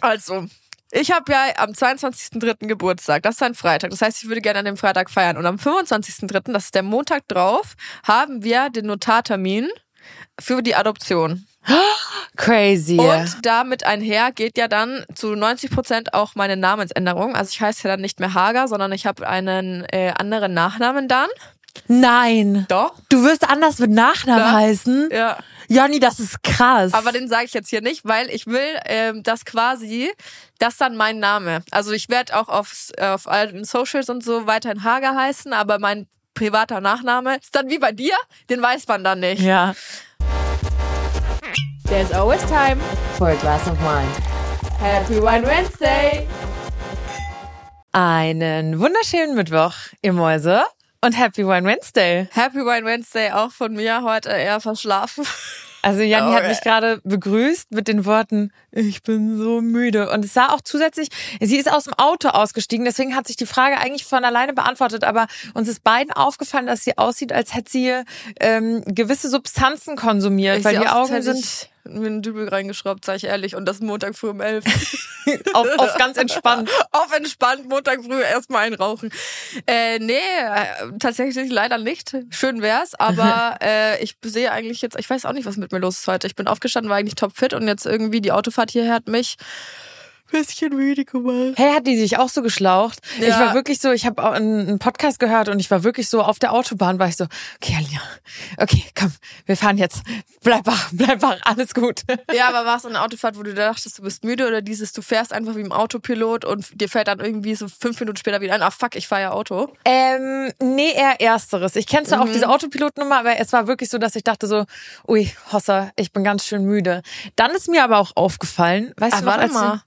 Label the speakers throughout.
Speaker 1: Also, ich habe ja am 22.03. Geburtstag. Das ist ein Freitag. Das heißt, ich würde gerne an dem Freitag feiern. Und am 25.03., das ist der Montag drauf, haben wir den Notartermin für die Adoption.
Speaker 2: Crazy.
Speaker 1: Und damit einher geht ja dann zu 90 Prozent auch meine Namensänderung. Also ich heiße ja dann nicht mehr Hager, sondern ich habe einen äh, anderen Nachnamen dann.
Speaker 2: Nein.
Speaker 1: Doch.
Speaker 2: Du wirst anders mit Nachnamen
Speaker 1: Ja.
Speaker 2: heißen?
Speaker 1: Ja.
Speaker 2: Janni, das ist krass.
Speaker 1: Aber den sage ich jetzt hier nicht, weil ich will, ähm, dass quasi das dann mein Name. Also ich werde auch auf, auf allen Socials und so weiterhin Hager heißen, aber mein privater Nachname ist dann wie bei dir, den weiß man dann nicht.
Speaker 2: ja.
Speaker 1: There's always time.
Speaker 2: For a glass of wine.
Speaker 1: Happy Wine Wednesday.
Speaker 2: Einen wunderschönen Mittwoch, ihr Mäuse. Und Happy Wine Wednesday.
Speaker 1: Happy Wine Wednesday auch von mir heute eher verschlafen.
Speaker 2: Also Janni hat
Speaker 1: Okay.
Speaker 2: mich gerade begrüßt mit den Worten, ich bin so müde. Und es sah auch zusätzlich, sie ist aus dem Auto ausgestiegen, deswegen hat sich die Frage eigentlich von alleine beantwortet, aber uns ist beiden aufgefallen, dass sie aussieht, als hätte sie ähm, gewisse Substanzen konsumiert, weil
Speaker 1: sehe
Speaker 2: die Augen sind
Speaker 1: ich mir einen Dübel reingeschraubt, sag ich ehrlich. Und das Montag früh um elf.
Speaker 2: auf, auf ganz entspannt.
Speaker 1: Auf entspannt, Montag früh erstmal einrauchen. Äh, nee, tatsächlich leider nicht. Schön wär's, aber äh, ich sehe eigentlich jetzt, ich weiß auch nicht, was mit mir los ist heute. Ich bin aufgestanden, war eigentlich topfit und jetzt irgendwie die Autofahrt hierher hat mich bisschen müde gemacht.
Speaker 2: Hey, hat die sich auch so geschlaucht? Ich
Speaker 1: Ja.
Speaker 2: war wirklich so, ich habe auch einen Podcast gehört und ich war wirklich so auf der Autobahn, war ich so, okay, Alina, okay, komm, wir fahren jetzt. Bleib wach, bleib wach, alles gut.
Speaker 1: Ja, aber war es eine Autofahrt, wo du dachtest, du bist müde oder dieses, du fährst einfach wie im Autopilot und dir fällt dann irgendwie so fünf Minuten später wieder ein, ah fuck, ich fahre ja Auto.
Speaker 2: Ähm, nee, eher ersteres. Ich kenne zwar
Speaker 1: Mhm.
Speaker 2: auch diese Autopilotnummer, aber es war wirklich so, dass ich dachte so, ui, Hossa, ich bin ganz schön müde. Dann ist mir aber auch aufgefallen, weißt
Speaker 1: Ah,
Speaker 2: du
Speaker 1: warte
Speaker 2: als.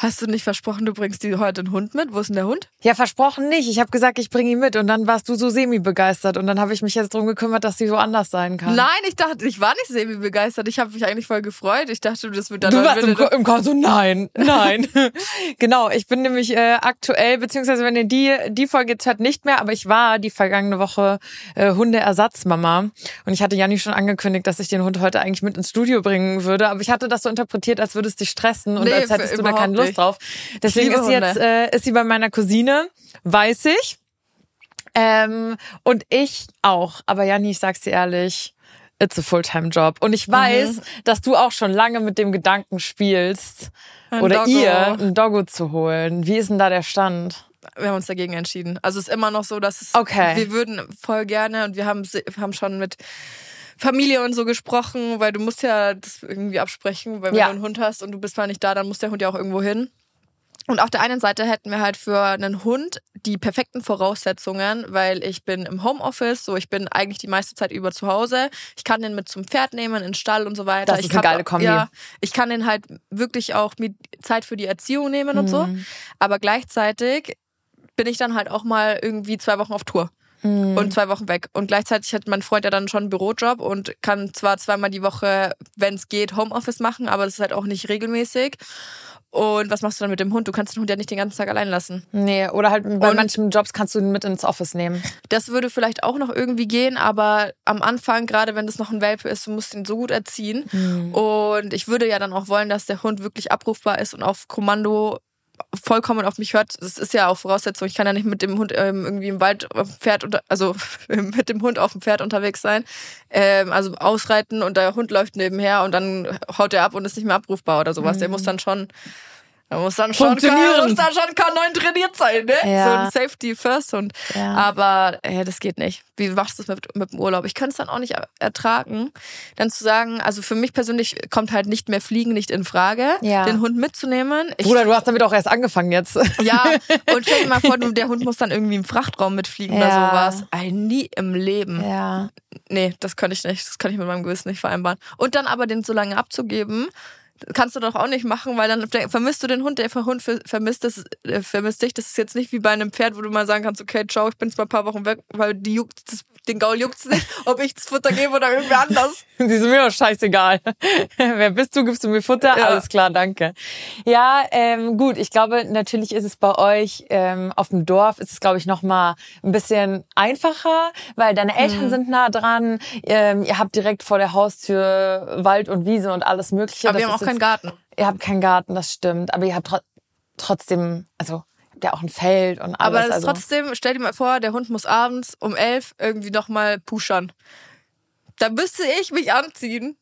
Speaker 1: Hast du nicht versprochen, du bringst die heute einen Hund mit? Wo ist denn der Hund?
Speaker 2: Ja, versprochen nicht. Ich habe gesagt, ich bringe ihn mit und dann warst du so semi-begeistert und dann habe ich mich jetzt drum gekümmert, dass sie woanders sein kann.
Speaker 1: Nein, ich dachte, ich war nicht semi begeistert. Ich habe mich eigentlich voll gefreut. Ich dachte, das wird dann
Speaker 2: Du warst im, Ko- im Chor so, nein, nein. genau, ich bin nämlich äh, aktuell, beziehungsweise wenn ihr die, die Folge jetzt hört, nicht mehr, aber ich war die vergangene Woche äh, Hundeersatzmama. Und ich hatte Janni schon angekündigt, dass ich den Hund heute eigentlich mit ins Studio bringen würde. Aber ich hatte das so interpretiert, als würde es dich stressen und
Speaker 1: Nee,
Speaker 2: als hättest du da keine Lust
Speaker 1: nicht.
Speaker 2: drauf. Deswegen ist sie jetzt äh, ist sie bei meiner Cousine, weiß ich. Ähm, und ich auch. Aber Janni, ich sag's dir ehrlich, it's a Fulltime-Job. Und ich weiß,
Speaker 1: Mhm.
Speaker 2: dass du auch schon lange mit dem Gedanken spielst,
Speaker 1: Ein
Speaker 2: oder
Speaker 1: Doggo.
Speaker 2: ihr ein Doggo zu holen. Wie ist denn da der Stand?
Speaker 1: Wir haben uns dagegen entschieden. Also es ist immer noch so, dass es,
Speaker 2: Okay.
Speaker 1: wir würden voll gerne und wir haben, haben schon mit Familie und so gesprochen, weil du musst ja das irgendwie absprechen, weil wenn
Speaker 2: Ja.
Speaker 1: du einen Hund hast und du bist mal nicht da, dann muss der Hund ja auch irgendwo hin. Und auf der einen Seite hätten wir halt für einen Hund die perfekten Voraussetzungen, weil ich bin im Homeoffice, so ich bin eigentlich die meiste Zeit über zu Hause. Ich kann den mit zum Pferd nehmen, in den Stall und so weiter.
Speaker 2: Das ist
Speaker 1: ich
Speaker 2: eine
Speaker 1: hab-
Speaker 2: geile Kombi.
Speaker 1: Ja, ich kann den halt wirklich auch mit Zeit für die Erziehung nehmen und so.
Speaker 2: Mhm.
Speaker 1: Aber gleichzeitig bin ich dann halt auch mal irgendwie zwei Wochen auf Tour
Speaker 2: Mhm.
Speaker 1: und zwei Wochen weg. Und gleichzeitig hat mein Freund ja dann schon einen Bürojob und kann zwar zweimal die Woche, wenn es geht, Homeoffice machen, aber das ist halt auch nicht regelmäßig. Und was machst du dann mit dem Hund? Du kannst den Hund ja nicht den ganzen Tag allein lassen.
Speaker 2: Nee, oder halt bei
Speaker 1: Und-
Speaker 2: manchen Jobs kannst du ihn mit ins Office nehmen.
Speaker 1: Das würde vielleicht auch noch irgendwie gehen, aber am Anfang, gerade wenn das noch ein Welpe ist, du musst ihn so gut erziehen.
Speaker 2: Mhm.
Speaker 1: Und ich würde ja dann auch wollen, dass der Hund wirklich abrufbar ist und auf Kommando vollkommen auf mich hört. Das ist ja auch Voraussetzung. Ich kann ja nicht mit dem Hund ähm, irgendwie im Wald auf dem Pferd unter, also mit dem Hund auf dem Pferd unterwegs sein. Ähm, also ausreiten und der Hund läuft nebenher und dann haut er ab und ist nicht mehr abrufbar oder sowas. Der muss dann schon der muss dann schon,
Speaker 2: Funktionieren.
Speaker 1: muss dann schon K9 trainiert sein, ne?
Speaker 2: Ja.
Speaker 1: So ein Safety First Hund.
Speaker 2: Ja.
Speaker 1: Aber äh, das geht nicht. Wie machst du das mit, mit dem Urlaub? Ich könnte es dann auch nicht er- ertragen, dann zu sagen, also für mich persönlich kommt halt nicht mehr Fliegen nicht in Frage,
Speaker 2: Ja.
Speaker 1: den Hund mitzunehmen. Ich,
Speaker 2: Bruder, du hast damit auch erst angefangen jetzt.
Speaker 1: ja, und stell dir mal vor, der Hund muss dann irgendwie im Frachtraum mitfliegen
Speaker 2: Ja.
Speaker 1: oder sowas. Ey, nie im Leben.
Speaker 2: Ja.
Speaker 1: Nee, das kann ich nicht. Das kann ich mit meinem Gewissen nicht vereinbaren. Und dann aber den so lange abzugeben, kannst du doch auch nicht machen, weil dann vermisst du den Hund, der Hund ver- vermisst, das, äh, vermisst dich. Das ist jetzt nicht wie bei einem Pferd, wo du mal sagen kannst, okay, ciao, ich bin jetzt mal ein paar Wochen weg, weil die juckt, das, den Gaul juckt's nicht, ob ich das Futter gebe oder irgendwer anders.
Speaker 2: Sie sind mir doch scheißegal. Wer bist du? Gibst du mir Futter?
Speaker 1: Ja.
Speaker 2: Alles klar, danke. Ja, ähm, gut. Ich glaube, natürlich ist es bei euch ähm, auf dem Dorf ist es, glaube ich, noch mal ein bisschen einfacher, weil deine Eltern
Speaker 1: Mhm.
Speaker 2: sind nah dran. Ähm, ihr habt direkt vor der Haustür Wald und Wiese und alles Mögliche.
Speaker 1: Aber wir
Speaker 2: Das
Speaker 1: haben auch keinen Garten.
Speaker 2: ihr habt keinen Garten, das stimmt, aber ihr habt tro trotzdem, also habt ja auch ein Feld und alles.
Speaker 1: Aber das ist
Speaker 2: also.
Speaker 1: trotzdem, stell dir mal vor, der Hund muss abends um elf irgendwie nochmal pushern. Da müsste ich mich anziehen.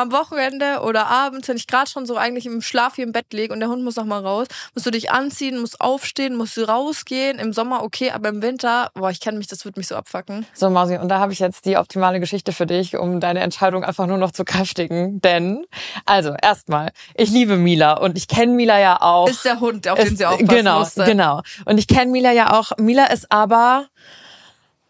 Speaker 1: Am Wochenende oder abends, wenn ich gerade schon so eigentlich im Schlaf hier im Bett liege und der Hund muss noch mal raus, musst du dich anziehen, musst aufstehen, musst du rausgehen. Im Sommer okay, aber im Winter, boah, ich kenne mich, das wird mich so abfacken.
Speaker 2: So, Mausi, und da habe ich jetzt die optimale Geschichte für dich, um deine Entscheidung einfach nur noch zu kräftigen. Denn, also, erstmal, ich liebe Mila und ich kenne Mila ja auch.
Speaker 1: Ist der Hund, auf den
Speaker 2: Ist-
Speaker 1: sie aufpassen
Speaker 2: Genau,
Speaker 1: musste.
Speaker 2: genau. Und ich kenne Mila ja auch. Mila ist aber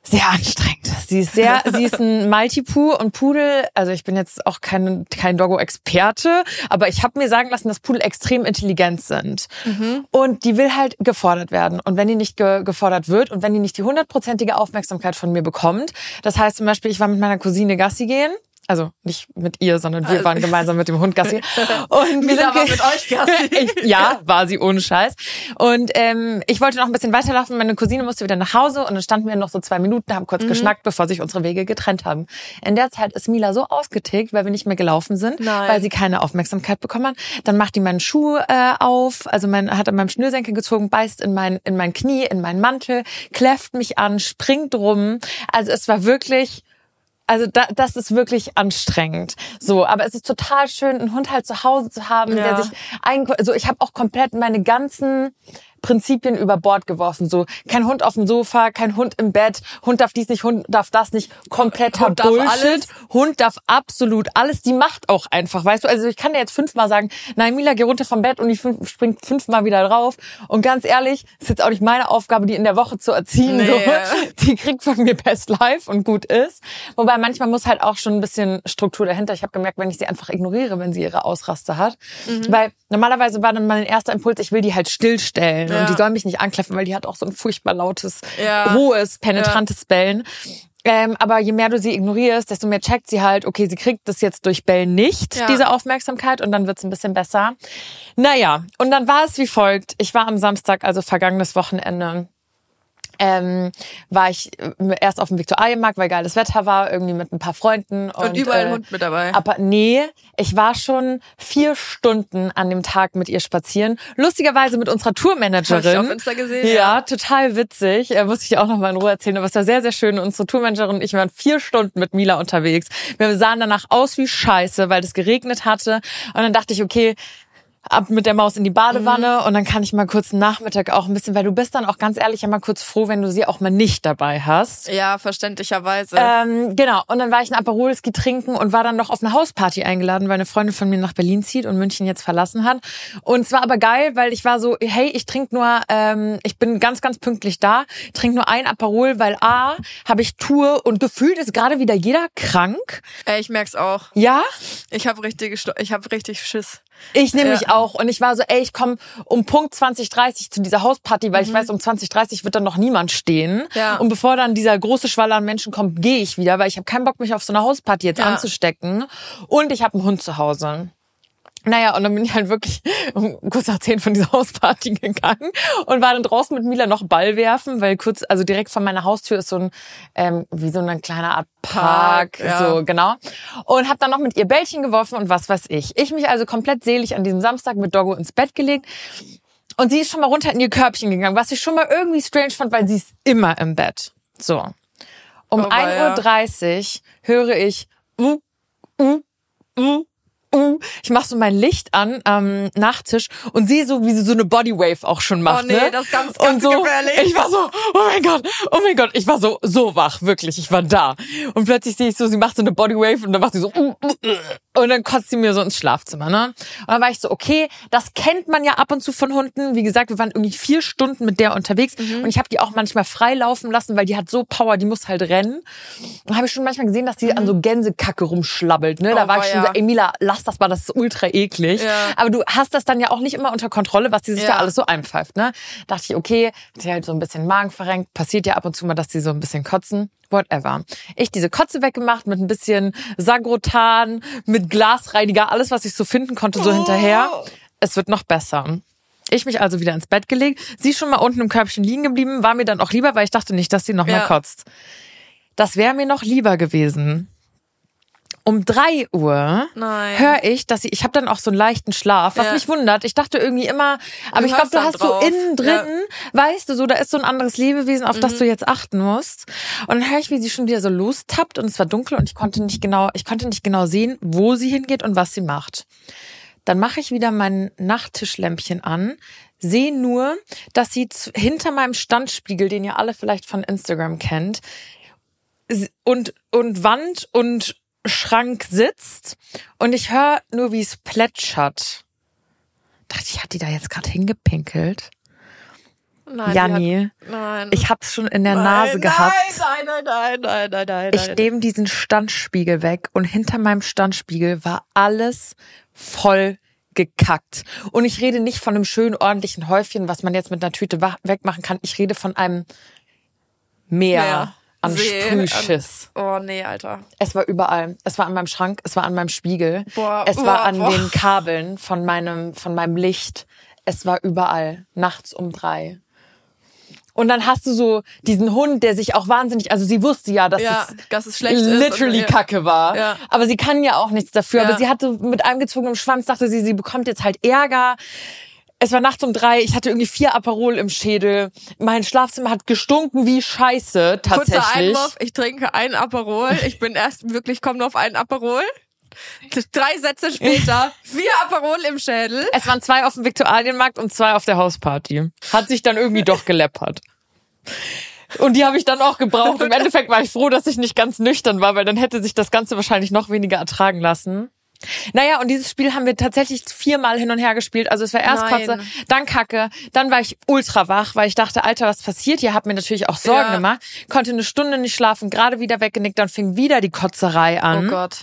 Speaker 2: sehr anstrengend. Sie ist sehr, sie ist ein Maltipoo und Pudel. Also ich bin jetzt auch kein, kein Doggo-Experte, aber ich habe mir sagen lassen, dass Pudel extrem intelligent sind.
Speaker 1: Mhm.
Speaker 2: Und die will halt gefordert werden. Und wenn die nicht ge gefordert wird und wenn die nicht die hundertprozentige Aufmerksamkeit von mir bekommt, das heißt zum Beispiel, ich war mit meiner Cousine Gassi gehen. Also nicht mit ihr, sondern wir
Speaker 1: Also-
Speaker 2: waren gemeinsam mit dem Hund Gassi. Und wir
Speaker 1: Mila
Speaker 2: sind
Speaker 1: war mit euch Gassi.
Speaker 2: ja, war sie ohne Scheiß. Und ähm, ich wollte noch ein bisschen weiterlaufen. Meine Cousine musste wieder nach Hause und dann standen wir noch so zwei Minuten, haben
Speaker 1: Mhm.
Speaker 2: kurz geschnackt, bevor sich unsere Wege getrennt haben. In der Zeit ist Mila so ausgetickt, weil wir nicht mehr gelaufen sind,
Speaker 1: Nein.
Speaker 2: weil sie keine Aufmerksamkeit bekommen hat. Dann macht die meinen Schuh äh, auf, also mein, hat an meinem Schnürsenkel gezogen, beißt in mein, in mein Knie, in meinen Mantel, kläfft mich an, springt rum. Also es war wirklich also da, das ist wirklich anstrengend. So, aber es ist total schön, einen Hund halt zu Hause zu haben,
Speaker 1: Ja.
Speaker 2: der sich ein, also ich habe auch komplett meine ganzen Prinzipien über Bord geworfen. So, kein Hund auf dem Sofa, kein Hund im Bett, Hund darf dies nicht, Hund darf das nicht. Kompletter
Speaker 1: Hund darf
Speaker 2: Bullshit.
Speaker 1: alles.
Speaker 2: Hund darf absolut alles. Die macht auch einfach, weißt du? Also ich kann dir jetzt fünfmal sagen, nein, Mila, geh runter vom Bett und die fünf, springt fünfmal wieder drauf. Und ganz ehrlich, ist jetzt auch nicht meine Aufgabe, die in der Woche zu erziehen.
Speaker 1: Nee.
Speaker 2: So. Die kriegt von mir Best Life und gut ist. Wobei manchmal muss halt auch schon ein bisschen Struktur dahinter. Ich habe gemerkt, wenn ich sie einfach ignoriere, wenn sie ihre Ausraste hat.
Speaker 1: Mhm.
Speaker 2: Weil normalerweise war dann mein erster Impuls, ich will die halt stillstellen.
Speaker 1: Ja.
Speaker 2: Und die soll mich nicht ankläffen, weil die hat auch so ein furchtbar lautes,
Speaker 1: Ja.
Speaker 2: hohes, penetrantes Bellen. Ähm, aber je mehr du sie ignorierst, desto mehr checkt sie halt, okay, sie kriegt das jetzt durch Bellen nicht,
Speaker 1: Ja.
Speaker 2: diese Aufmerksamkeit, und dann wird's ein bisschen besser. Naja, und dann war es wie folgt. Ich war am Samstag, also vergangenes Wochenende, ähm, war ich äh, erst auf dem Viktualienmarkt, weil geiles Wetter war, irgendwie mit ein paar Freunden. Und,
Speaker 1: Und überall
Speaker 2: äh,
Speaker 1: Hund mit dabei.
Speaker 2: aber nee, ich war schon vier Stunden an dem Tag mit ihr spazieren. Lustigerweise mit unserer Tourmanagerin.
Speaker 1: Hab ich auf Insta gesehen,
Speaker 2: Ja,
Speaker 1: ja.
Speaker 2: total witzig. Äh, muss ich dir auch noch mal in Ruhe erzählen. Aber es war sehr, sehr schön. Unsere Tourmanagerin und ich waren vier Stunden mit Mila unterwegs. Wir sahen danach aus wie Scheiße, weil es geregnet hatte. Und dann dachte ich, okay, ab mit der Maus in die Badewanne
Speaker 1: Mhm.
Speaker 2: und dann kann ich mal kurz einen Nachmittag auch ein bisschen, weil du bist dann auch ganz ehrlich ja mal kurz froh, wenn du sie auch mal nicht dabei hast.
Speaker 1: Ja, verständlicherweise.
Speaker 2: Ähm, genau, und dann war ich ein Aperolski trinken und war dann noch auf eine Hausparty eingeladen, weil eine Freundin von mir nach Berlin zieht und München jetzt verlassen hat. Und es war aber geil, weil ich war so, hey, ich trinke nur, ähm, ich bin ganz, ganz pünktlich da, trinke nur ein Aperol, weil A, habe ich Tour und gefühlt ist gerade wieder jeder krank.
Speaker 1: Ey, ich merk's auch.
Speaker 2: Ja,
Speaker 1: Ich habe richtig, ich habe richtig Schiss.
Speaker 2: Ich nehme
Speaker 1: Ja.
Speaker 2: mich auch. Und ich war so, ey, ich komme um Punkt 2030 zu dieser Hausparty, weil ich weiß, um 2030 wird dann noch niemand stehen.
Speaker 1: Mhm. Ja.
Speaker 2: Und bevor dann dieser große Schwaller an Menschen kommt, gehe ich wieder, weil ich habe keinen Bock, mich auf so einer Hausparty jetzt
Speaker 1: Ja.
Speaker 2: anzustecken. Und ich habe einen Hund zu Hause. Naja, und dann bin ich halt wirklich um kurz nach zehn von dieser Hausparty gegangen und war dann draußen mit Mila noch Ball werfen, weil kurz, also direkt vor meiner Haustür ist so ein, ähm, wie so eine kleine Art Park,
Speaker 1: Park, ja.
Speaker 2: so genau. Und habe dann noch mit ihr Bällchen geworfen und was weiß ich. Ich mich also komplett selig an diesem Samstag mit Doggo ins Bett gelegt. Und sie ist schon mal runter in ihr Körbchen gegangen, was ich schon mal irgendwie strange fand, weil sie ist immer im Bett. So. Um
Speaker 1: Oh, weia.
Speaker 2: 1.30 Uhr höre ich, uh, uh, uh, uh. Ich mach so mein Licht an am Nachttisch und sehe so, wie sie so eine Bodywave auch schon macht.
Speaker 1: Oh nee,
Speaker 2: ne?
Speaker 1: das ist ganz,
Speaker 2: und
Speaker 1: ganz
Speaker 2: so,
Speaker 1: gefährlich.
Speaker 2: Ich war so, oh mein Gott, oh mein Gott, ich war so, so wach, wirklich, ich war da. Und plötzlich sehe ich so, sie macht so eine Bodywave und dann macht sie so, uh, uh, uh. und dann kotzt sie mir so ins Schlafzimmer, ne? Und dann war ich so, okay, das kennt man ja ab und zu von Hunden. Wie gesagt, wir waren irgendwie vier Stunden mit der unterwegs
Speaker 1: Mhm.
Speaker 2: und ich habe die auch manchmal frei laufen lassen, weil die hat so Power, die muss halt rennen. Und habe ich schon manchmal gesehen, dass die an so Gänsekacke rumschlabbelt, ne? Da
Speaker 1: Oh,
Speaker 2: war ich schon so,
Speaker 1: weia.
Speaker 2: ey Mila, lass das mal, das ist ultra eklig.
Speaker 1: Ja.
Speaker 2: Aber du hast das dann ja auch nicht immer unter Kontrolle, was die sich ja,
Speaker 1: Ja.
Speaker 2: alles so einpfeift, ne? Dachte ich, okay, die halt so ein bisschen Magen verrenkt, passiert ja ab und zu mal, dass die so ein bisschen kotzen. Whatever. Ich diese Kotze weggemacht mit ein bisschen Sagrotan, mit Glasreiniger, alles, was ich so finden konnte, so hinterher. Es wird noch besser. Ich mich also wieder ins Bett gelegt. Sie schon mal unten im Körbchen liegen geblieben, war mir dann auch lieber, weil ich dachte nicht, dass sie noch mal
Speaker 1: Ja.
Speaker 2: kotzt. Das wäre mir noch lieber gewesen. Um drei Uhr höre ich, dass sie, ich habe dann auch so einen leichten Schlaf, was
Speaker 1: Ja.
Speaker 2: mich wundert. Ich dachte irgendwie immer, aber
Speaker 1: Du
Speaker 2: ich glaube, du hast so
Speaker 1: drauf.
Speaker 2: innen drin, weißt du, so da ist so ein anderes Lebewesen, auf
Speaker 1: Mhm.
Speaker 2: das du jetzt achten musst. Und dann höre ich, wie sie schon wieder so lostappt und es war dunkel und ich konnte nicht genau, ich konnte nicht genau sehen, wo sie hingeht und was sie macht. Dann mache ich wieder mein Nachttischlämpchen an, sehe nur, dass sie hinter meinem Standspiegel, den ihr alle vielleicht von Instagram kennt, und, und Wand und Schrank sitzt und ich höre nur, wie es plätschert. Dachte ich, hat die da jetzt gerade hingepinkelt?
Speaker 1: Nein,
Speaker 2: Janni,
Speaker 1: Hat, nein.
Speaker 2: ich hab's schon in der
Speaker 1: nein,
Speaker 2: Nase gehabt.
Speaker 1: Nein, nein, nein, nein, nein, nein,
Speaker 2: Ich
Speaker 1: nein.
Speaker 2: nehme diesen Standspiegel weg und hinter meinem Standspiegel war alles voll gekackt. Und ich rede nicht von einem schönen, ordentlichen Häufchen, was man jetzt mit einer Tüte wegmachen kann. Ich rede von einem Meer
Speaker 1: Meer,
Speaker 2: an
Speaker 1: See,
Speaker 2: Sprühschiss.
Speaker 1: Oh nee, Alter.
Speaker 2: Es war überall. Es war an meinem Schrank, es war an meinem Spiegel.
Speaker 1: Boah,
Speaker 2: es war
Speaker 1: boah,
Speaker 2: an
Speaker 1: boah.
Speaker 2: den Kabeln von meinem, von meinem Licht. Es war überall. Nachts um drei. Und dann hast du so diesen Hund, der sich auch wahnsinnig, also sie wusste ja, dass
Speaker 1: Ja,
Speaker 2: es
Speaker 1: dass es schlecht ist.
Speaker 2: literally
Speaker 1: ja.
Speaker 2: Kacke war.
Speaker 1: Ja.
Speaker 2: Aber sie kann ja auch nichts dafür.
Speaker 1: Ja.
Speaker 2: Aber sie hatte mit eingezogenem Schwanz, dachte sie, sie bekommt jetzt halt Ärger. Es war nachts um drei, ich hatte irgendwie vier Aperol im Schädel. Mein Schlafzimmer hat gestunken wie Scheiße,
Speaker 1: Kurzer
Speaker 2: tatsächlich.
Speaker 1: Einwurf, ich trinke einen Aperol. Ich bin erst wirklich, komme nur auf einen Aperol. Drei Sätze später, vier Aperol im Schädel.
Speaker 2: Es waren zwei auf dem Viktualienmarkt und zwei auf der Hausparty. Hat sich dann irgendwie doch geleppert. Und die habe ich dann auch gebraucht. Im Endeffekt war ich froh, dass ich nicht ganz nüchtern war, weil dann hätte sich das Ganze wahrscheinlich noch weniger ertragen lassen. Naja, und dieses Spiel haben wir tatsächlich viermal hin und her gespielt. Also es war erst
Speaker 1: Nein.
Speaker 2: Kotze, dann Kacke, dann war ich ultra wach, weil ich dachte, Alter, was passiert hier? Hab mir natürlich auch Sorgen
Speaker 1: Ja.
Speaker 2: gemacht. Konnte eine Stunde nicht schlafen, gerade wieder weggenickt, dann fing wieder die Kotzerei an.
Speaker 1: Oh Gott.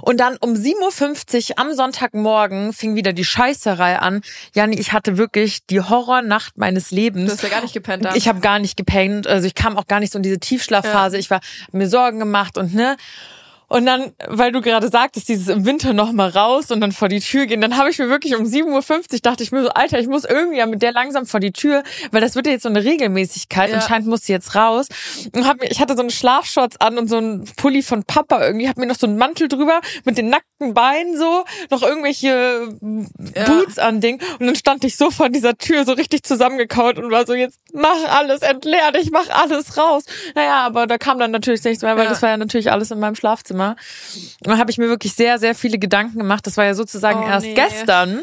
Speaker 2: Und dann um 7.50 Uhr am Sonntagmorgen fing wieder die Scheißerei an. Janni, ich hatte wirklich die Horrornacht meines Lebens.
Speaker 1: Du hast ja gar nicht gepennt. da.
Speaker 2: Ich habe gar nicht gepennt, also ich kam auch gar nicht so in diese Tiefschlafphase. Ich war mir Sorgen gemacht und ne. Und dann, weil du gerade sagtest, dieses im Winter noch mal raus und dann vor die Tür gehen, dann habe ich mir wirklich um 7.50 Uhr dachte ich mir so, Alter, ich muss irgendwie ja mit der langsam vor die Tür, weil das wird ja jetzt so eine Regelmäßigkeit.
Speaker 1: Ja.
Speaker 2: Anscheinend muss sie jetzt raus. Und hab mir, ich hatte so eine Schlafshorts an und so einen Pulli von Papa irgendwie, hab mir noch so einen Mantel drüber mit den nackten Beinen so, noch irgendwelche
Speaker 1: Ja.
Speaker 2: Boots an Ding. Und dann stand ich so vor dieser Tür so richtig zusammengekaut und war so, jetzt mach alles, entleer dich, mach alles raus. Naja, aber da kam dann natürlich nichts mehr, weil
Speaker 1: Ja.
Speaker 2: das war ja natürlich alles in meinem Schlafzimmer. Und dann habe ich mir wirklich sehr, sehr viele Gedanken gemacht. Das war ja sozusagen
Speaker 1: Oh,
Speaker 2: erst
Speaker 1: nee.
Speaker 2: gestern.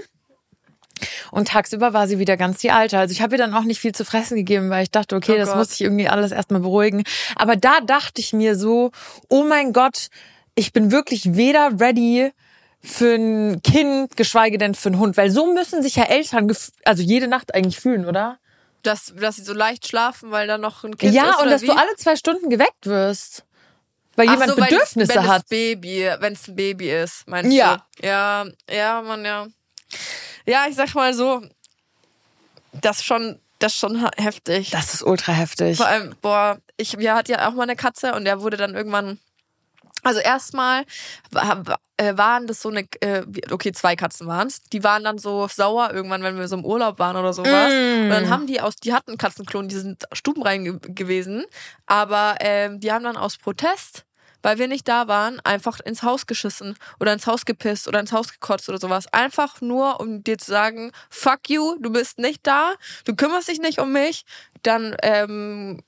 Speaker 2: Und tagsüber war sie wieder ganz die Alte. Also ich habe ihr dann auch nicht viel zu fressen gegeben, weil ich dachte, okay,
Speaker 1: Oh
Speaker 2: das
Speaker 1: Gott.
Speaker 2: muss ich irgendwie alles erstmal beruhigen. Aber da dachte ich mir so, oh mein Gott, ich bin wirklich weder ready für ein Kind, geschweige denn für einen Hund. Weil so müssen sich ja Eltern, also jede Nacht eigentlich fühlen, oder?
Speaker 1: dass, dass sie so leicht schlafen, weil da noch ein Kind
Speaker 2: ja,
Speaker 1: ist.
Speaker 2: und
Speaker 1: oder
Speaker 2: dass
Speaker 1: wie?
Speaker 2: du alle zwei Stunden geweckt wirst. Weil
Speaker 1: Ach
Speaker 2: jemand
Speaker 1: so, es-
Speaker 2: Bedürfnisse
Speaker 1: wenn
Speaker 2: hat.
Speaker 1: Es Baby, wenn es ein Baby ist, meinst
Speaker 2: Ja.
Speaker 1: du? Ja. Ja, man, ja. Ja, ich sag mal so, das ist schon, das schon heftig.
Speaker 2: Das ist ultra heftig.
Speaker 1: Vor allem, boah, ich, wir hatten ja auch mal eine Katze und der wurde dann irgendwann. Also erstmal äh, waren das so eine, äh, okay, zwei Katzen waren's. Die waren dann so sauer irgendwann, wenn wir so im Urlaub waren oder sowas.
Speaker 2: Mm.
Speaker 1: Und dann haben die aus, die hatten Katzenklon, die sind stubenrein ge gewesen. Aber ähm, die haben dann aus Protest, weil wir nicht da waren, einfach ins Haus geschissen oder ins Haus gepisst oder ins Haus gekotzt oder sowas. Einfach nur, um dir zu sagen, fuck you, du bist nicht da, du kümmerst dich nicht um mich, dann ähm,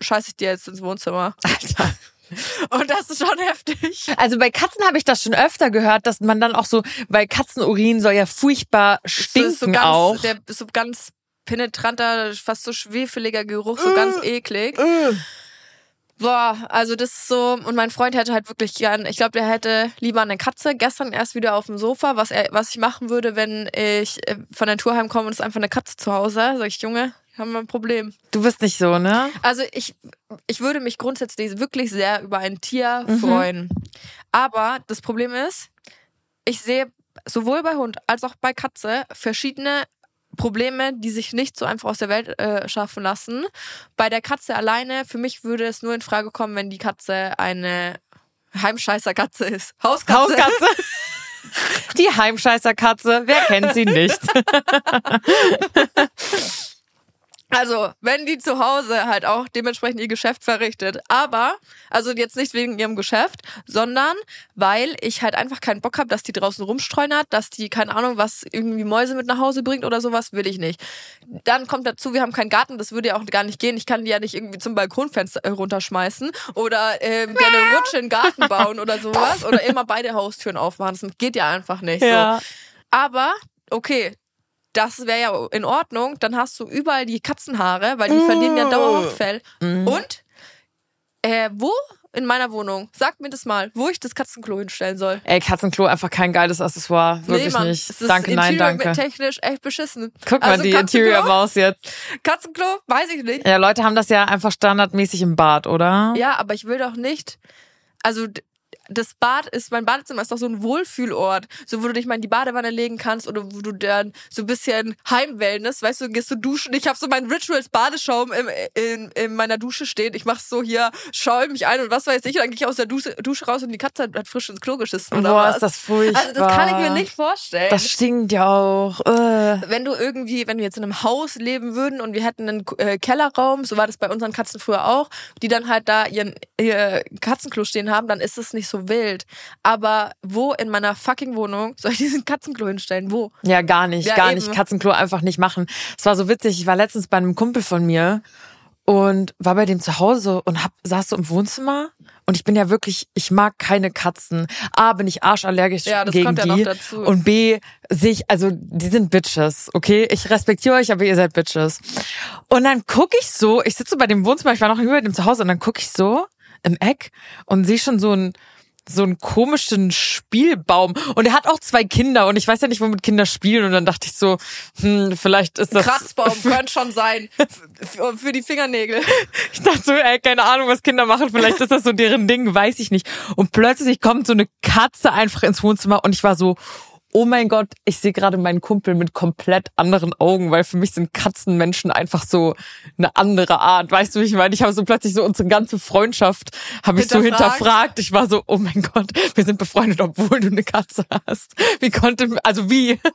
Speaker 1: scheiß ich dir jetzt ins Wohnzimmer.
Speaker 2: Alter.
Speaker 1: Und das ist schon heftig.
Speaker 2: Also bei Katzen habe ich das schon öfter gehört, dass man dann auch so, weil Katzenurin soll ja furchtbar stinken
Speaker 1: ist so ganz,
Speaker 2: auch.
Speaker 1: Der ist so ganz penetranter, fast so schwefeliger Geruch, so ganz eklig. Boah, also das ist so, und mein Freund hätte halt wirklich gern, ich glaube, der hätte lieber eine Katze. Gestern erst wieder auf dem Sofa, was er, was ich machen würde, wenn ich äh, von der Tour heimkomme und es ist einfach eine Katze zu Hause. Sag ich, Junge, haben wir ein Problem.
Speaker 2: Du bist nicht so, ne?
Speaker 1: Also ich, ich würde mich grundsätzlich wirklich sehr über ein Tier
Speaker 2: Mhm.
Speaker 1: freuen. Aber das Problem ist, ich sehe sowohl bei Hund als auch bei Katze verschiedene Probleme, die sich nicht so einfach aus der Welt äh, schaffen lassen. Bei der Katze alleine, für mich würde es nur in Frage kommen, wenn die Katze eine Heimscheißerkatze ist. Hauskatze.
Speaker 2: Hauskatze. Die Heimscheißerkatze, wer kennt sie nicht?
Speaker 1: Also, wenn die zu Hause halt auch dementsprechend ihr Geschäft verrichtet. Aber, also jetzt nicht wegen ihrem Geschäft, sondern weil ich halt einfach keinen Bock habe, dass die draußen rumstreunert, dass die, keine Ahnung, was irgendwie Mäuse mit nach Hause bringt oder sowas, will ich nicht. Dann kommt dazu, wir haben keinen Garten, das würde ja auch gar nicht gehen. Ich kann die ja nicht irgendwie zum Balkonfenster äh, runterschmeißen oder äh, gerne Rutsche in den Garten bauen oder sowas. Oder immer beide Haustüren aufmachen. Das geht ja einfach nicht.
Speaker 2: Ja.
Speaker 1: So. Aber, okay, das wäre ja in Ordnung. Dann hast du überall die Katzenhaare, weil die verlieren ja dauerhaft Fell. Und äh, wo in meiner Wohnung? Sag mir das mal, wo ich das Katzenklo hinstellen soll.
Speaker 2: Ey, Katzenklo einfach kein geiles Accessoire. Wirklich
Speaker 1: Mann,
Speaker 2: nicht.
Speaker 1: es ist
Speaker 2: Danke, nein,
Speaker 1: Interior
Speaker 2: danke.
Speaker 1: technisch echt beschissen.
Speaker 2: Guck mal,
Speaker 1: Also
Speaker 2: die
Speaker 1: Katzenklo?
Speaker 2: Interior-Maus jetzt.
Speaker 1: Katzenklo, weiß ich nicht.
Speaker 2: Ja, Leute haben das ja einfach standardmäßig im Bad, oder?
Speaker 1: Ja, aber ich will doch nicht. Also das Bad ist, mein Badezimmer ist doch so ein Wohlfühlort, so wo du dich mal in die Badewanne legen kannst oder wo du dann so ein bisschen Heimwellness, weißt du, gehst du duschen. Ich habe so meinen Rituals Badeschaum im, in, in meiner Dusche stehen. Ich mach so hier, schäume mich ein und was weiß ich, und dann gehe ich aus der Dusche, Dusche raus und die Katze hat, hat frisch ins Klo geschissen oder
Speaker 2: Boah,
Speaker 1: was.
Speaker 2: ist das furchtbar.
Speaker 1: also das kann ich mir nicht vorstellen.
Speaker 2: Das stinkt ja auch. Äh.
Speaker 1: wenn du irgendwie, wenn wir jetzt in einem Haus leben würden und wir hätten einen äh, Kellerraum, so war das bei unseren Katzen früher auch, die dann halt da ihren ihr Katzenklo stehen haben, dann ist es nicht so wild. Aber wo in meiner fucking Wohnung soll ich diesen Katzenklo hinstellen? Wo?
Speaker 2: Ja, gar nicht,
Speaker 1: Ja,
Speaker 2: gar
Speaker 1: eben.
Speaker 2: nicht. Katzenklo einfach nicht machen. Es war so witzig. Ich war letztens bei einem Kumpel von mir und war bei dem zu Hause und hab, saß so im Wohnzimmer. Und ich bin ja wirklich, ich mag keine Katzen. A, bin ich arschallergisch
Speaker 1: Ja, das
Speaker 2: gegen
Speaker 1: kommt ja noch
Speaker 2: die.
Speaker 1: dazu.
Speaker 2: Und B, sehe ich, also die sind Bitches, okay? Ich respektiere euch, aber ihr seid Bitches. Und dann guck ich so, ich sitze so bei dem Wohnzimmer, ich war noch nie bei dem zu Hause und dann guck ich so im Eck und sehe schon so ein so einen komischen Spielbaum. Und er hat auch zwei Kinder und ich weiß ja nicht, womit Kinder spielen. Und dann dachte ich so, hm, vielleicht ist das.
Speaker 1: Kratzbaum könnte schon sein. Für die Fingernägel.
Speaker 2: Ich dachte so, ey, keine Ahnung, was Kinder machen. Vielleicht ist das so deren Ding, weiß ich nicht. Und plötzlich kommt so eine Katze einfach ins Wohnzimmer und ich war so, oh mein Gott, ich sehe gerade meinen Kumpel mit komplett anderen Augen, weil für mich sind Katzenmenschen einfach so eine andere Art. Weißt du, wie ich meine? Ich habe so plötzlich so unsere ganze Freundschaft habe ich so
Speaker 1: Hinterfragt.
Speaker 2: hinterfragt. Ich war so, oh mein Gott, wir sind befreundet, obwohl du eine Katze hast. Wie konnte, also wie?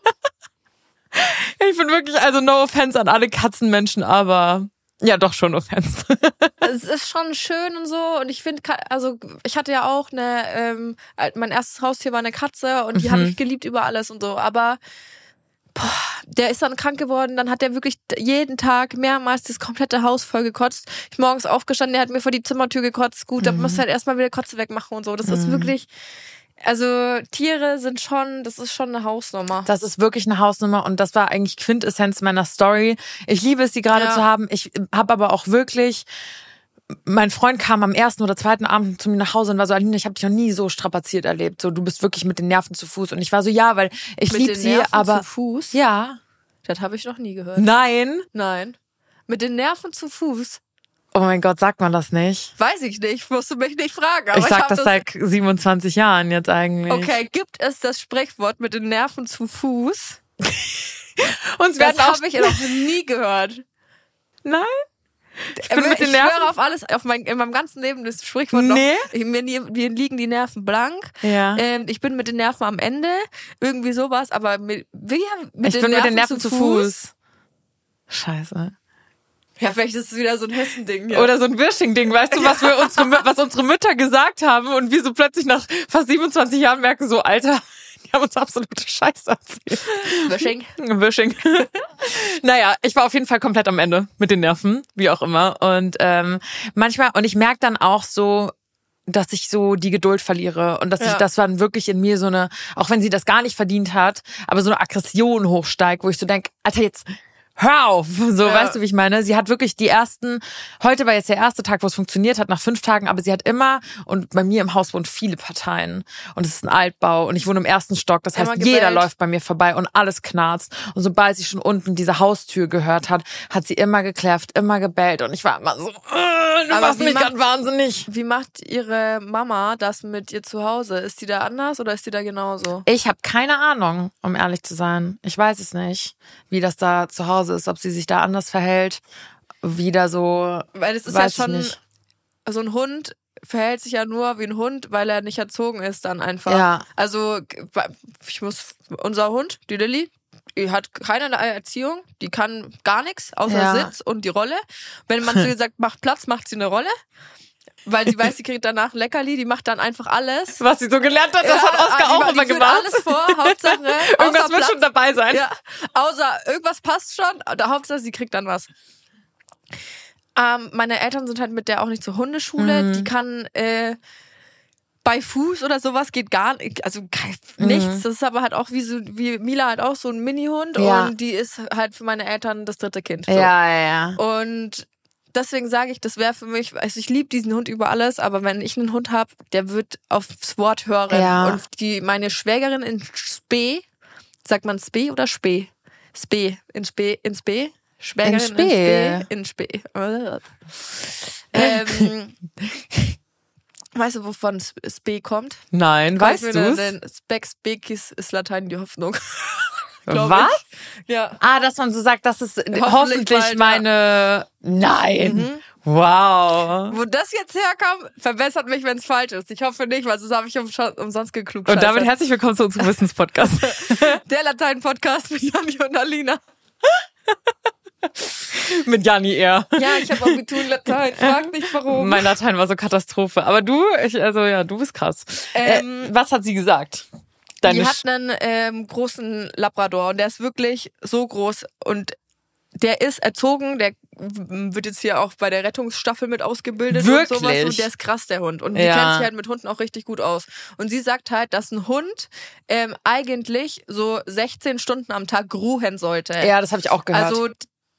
Speaker 2: Ich bin wirklich, also no offense an alle Katzenmenschen, aber ja, doch schon offense.
Speaker 1: es ist schon schön und so. Und ich finde, also ich hatte ja auch eine, ähm, mein erstes Haustier war eine Katze und die
Speaker 2: Mhm.
Speaker 1: habe ich geliebt über alles und so. Aber boah, der ist dann krank geworden, dann hat er wirklich jeden Tag mehrmals das komplette Haus voll gekotzt. Ich morgens aufgestanden, der hat mir vor die Zimmertür gekotzt. Gut, da musst du halt erstmal wieder Kotze wegmachen und so. Das ist wirklich, also Tiere sind schon, das ist schon eine Hausnummer.
Speaker 2: Das ist wirklich eine Hausnummer und das war eigentlich Quintessenz meiner Story. Ich liebe es, die gerade
Speaker 1: Ja.
Speaker 2: zu haben. Ich habe aber auch wirklich mein Freund kam am ersten oder zweiten Abend zu mir nach Hause und war so, Aline, ich habe dich noch nie so strapaziert erlebt. So, du bist wirklich mit den Nerven zu Fuß. Und ich war so, ja, weil ich
Speaker 1: Mit
Speaker 2: liebe
Speaker 1: den
Speaker 2: sie,
Speaker 1: Nerven
Speaker 2: aber
Speaker 1: zu Fuß?
Speaker 2: ja,
Speaker 1: Das habe ich noch nie gehört.
Speaker 2: nein.
Speaker 1: Nein. Mit den Nerven zu Fuß?
Speaker 2: Oh mein Gott, sagt man das nicht?
Speaker 1: Weiß ich nicht, musst du mich nicht fragen. Aber
Speaker 2: ich sag
Speaker 1: hab
Speaker 2: das seit 27 Jahren jetzt eigentlich.
Speaker 1: Okay, gibt es das Sprichwort mit den Nerven zu Fuß?
Speaker 2: Uns
Speaker 1: Das habe ich noch nie gehört.
Speaker 2: Nein. Ich bin mit den
Speaker 1: ich
Speaker 2: Nerven.
Speaker 1: schwöre auf alles, auf mein, in meinem ganzen Leben das Sprichwort noch.
Speaker 2: Nee.
Speaker 1: Ich, mir, mir liegen die Nerven blank.
Speaker 2: Ja.
Speaker 1: Ähm, ich bin mit den Nerven am Ende. Irgendwie sowas, aber mit, wie, mit
Speaker 2: ich
Speaker 1: den
Speaker 2: bin
Speaker 1: Nerven
Speaker 2: mit den Nerven zu Fuß. Scheiße.
Speaker 1: Ja, vielleicht ist es wieder so ein Hessending hier.
Speaker 2: Oder so ein Wishing-Ding, weißt du, was wir unsere, was unsere Mütter gesagt haben und wir so plötzlich nach fast 27 Jahren merken, so, Alter, die haben uns absolute Scheiße erzählt.
Speaker 1: Wishing.
Speaker 2: Wishing. naja, ich war auf jeden Fall komplett am Ende mit den Nerven, wie auch immer. Und ähm, manchmal, und ich merke dann auch so, dass ich so die Geduld verliere und dass ich
Speaker 1: Ja.
Speaker 2: das dann wirklich in mir so eine, auch wenn sie das gar nicht verdient hat, aber so eine Aggression hochsteigt, wo ich so denk, Alter, jetzt hör auf. So,
Speaker 1: Ja.
Speaker 2: weißt du, wie ich meine? Sie hat wirklich die ersten, heute war jetzt der erste Tag, wo es funktioniert hat, nach fünf Tagen, aber sie hat immer, und bei mir im Haus wohnen viele Parteien und es ist ein Altbau und ich wohne im ersten Stock, das heißt, jeder läuft bei mir vorbei und alles knarzt. Und sobald sie schon unten diese Haustür gehört hat, hat sie immer gekläfft, immer gebellt und ich war immer so, äh, du
Speaker 1: Aber
Speaker 2: machst mich gerade wahnsinnig.
Speaker 1: Wie macht ihre Mama das mit ihr zu Hause? Ist die da anders oder ist die da genauso?
Speaker 2: Ich habe keine Ahnung, um ehrlich zu sein. Ich weiß es nicht, wie das da zu Hause ist, ob sie sich da anders verhält, wie da so.
Speaker 1: Weil es ist ja schon, so ein Hund verhält sich ja nur wie ein Hund, weil er nicht erzogen ist dann einfach.
Speaker 2: Ja.
Speaker 1: Also ich muss, unser Hund, die Lilly, die hat keinerlei Erziehung, die kann gar nichts außer
Speaker 2: Ja.
Speaker 1: Sitz und die Rolle. Wenn man zu ihr sagt, mach Platz, macht sie eine Rolle. Weil sie weiß, sie kriegt danach Leckerli, die macht dann einfach alles.
Speaker 2: Was sie so gelernt hat, das hat
Speaker 1: Ja,
Speaker 2: Oskar
Speaker 1: die
Speaker 2: auch immer gemacht.
Speaker 1: alles vor, Hauptsache.
Speaker 2: Irgendwas wird
Speaker 1: Platz.
Speaker 2: schon dabei sein.
Speaker 1: Ja, außer irgendwas passt schon. Der Hauptsache, sie kriegt dann was. Ähm, meine Eltern sind halt mit der auch nicht zur Hundeschule.
Speaker 2: Mhm.
Speaker 1: Die kann äh, bei Fuß oder sowas geht gar nicht, also kein, nichts. Das ist aber halt auch wie so, wie Mila halt auch so ein Mini-Hund
Speaker 2: Ja.
Speaker 1: und die ist halt für meine Eltern das dritte Kind. So.
Speaker 2: Ja, ja, ja.
Speaker 1: Und deswegen sage ich, das wäre für mich, also ich liebe diesen Hund über alles, aber wenn ich einen Hund habe, der wird aufs Wort hören.
Speaker 2: Ja.
Speaker 1: Und die, meine Schwägerin in Spee, sagt man Spee oder Spee? Spee, in Spee, in Spee? Schwägerin
Speaker 2: In Spee.
Speaker 1: in Spee. In Spee. ähm, weißt du, wovon S- Spee kommt?
Speaker 2: Nein, weißt?
Speaker 1: Denn Spex Bekis ist Latein die Hoffnung.
Speaker 2: Was?
Speaker 1: Ich. Ja.
Speaker 2: Ah, dass man so sagt, das ist hoffentlich,
Speaker 1: Hoffentlich
Speaker 2: meine. Nein.
Speaker 1: Mhm.
Speaker 2: Wow.
Speaker 1: Wo das jetzt herkam, verbessert mich, wenn es falsch ist. Ich hoffe nicht, weil sonst habe ich um, umsonst geklug.
Speaker 2: Und damit herzlich willkommen zu unserem Wissenspodcast.
Speaker 1: Der Latein-Podcast mit Janni und Alina.
Speaker 2: Mit Janni eher.
Speaker 1: Ja, ich habe Abitur in Latein. Frag nicht warum.
Speaker 2: Mein Latein war so Katastrophe. Aber du, ich, also ja, du bist krass.
Speaker 1: Ähm,
Speaker 2: äh, was hat sie gesagt? Deine
Speaker 1: Die hat einen ähm, großen Labrador und der ist wirklich so groß und der ist erzogen, der wird jetzt hier auch bei der Rettungsstaffel mit ausgebildet und sowas
Speaker 2: Wirklich?
Speaker 1: und der ist krass, der Hund. Und die
Speaker 2: Ja.
Speaker 1: kennt sich halt mit Hunden auch richtig gut aus. Und sie sagt halt, dass ein Hund ähm, eigentlich so 16 Stunden am Tag ruhen sollte.
Speaker 2: ja, das habe ich auch gehört.
Speaker 1: Also,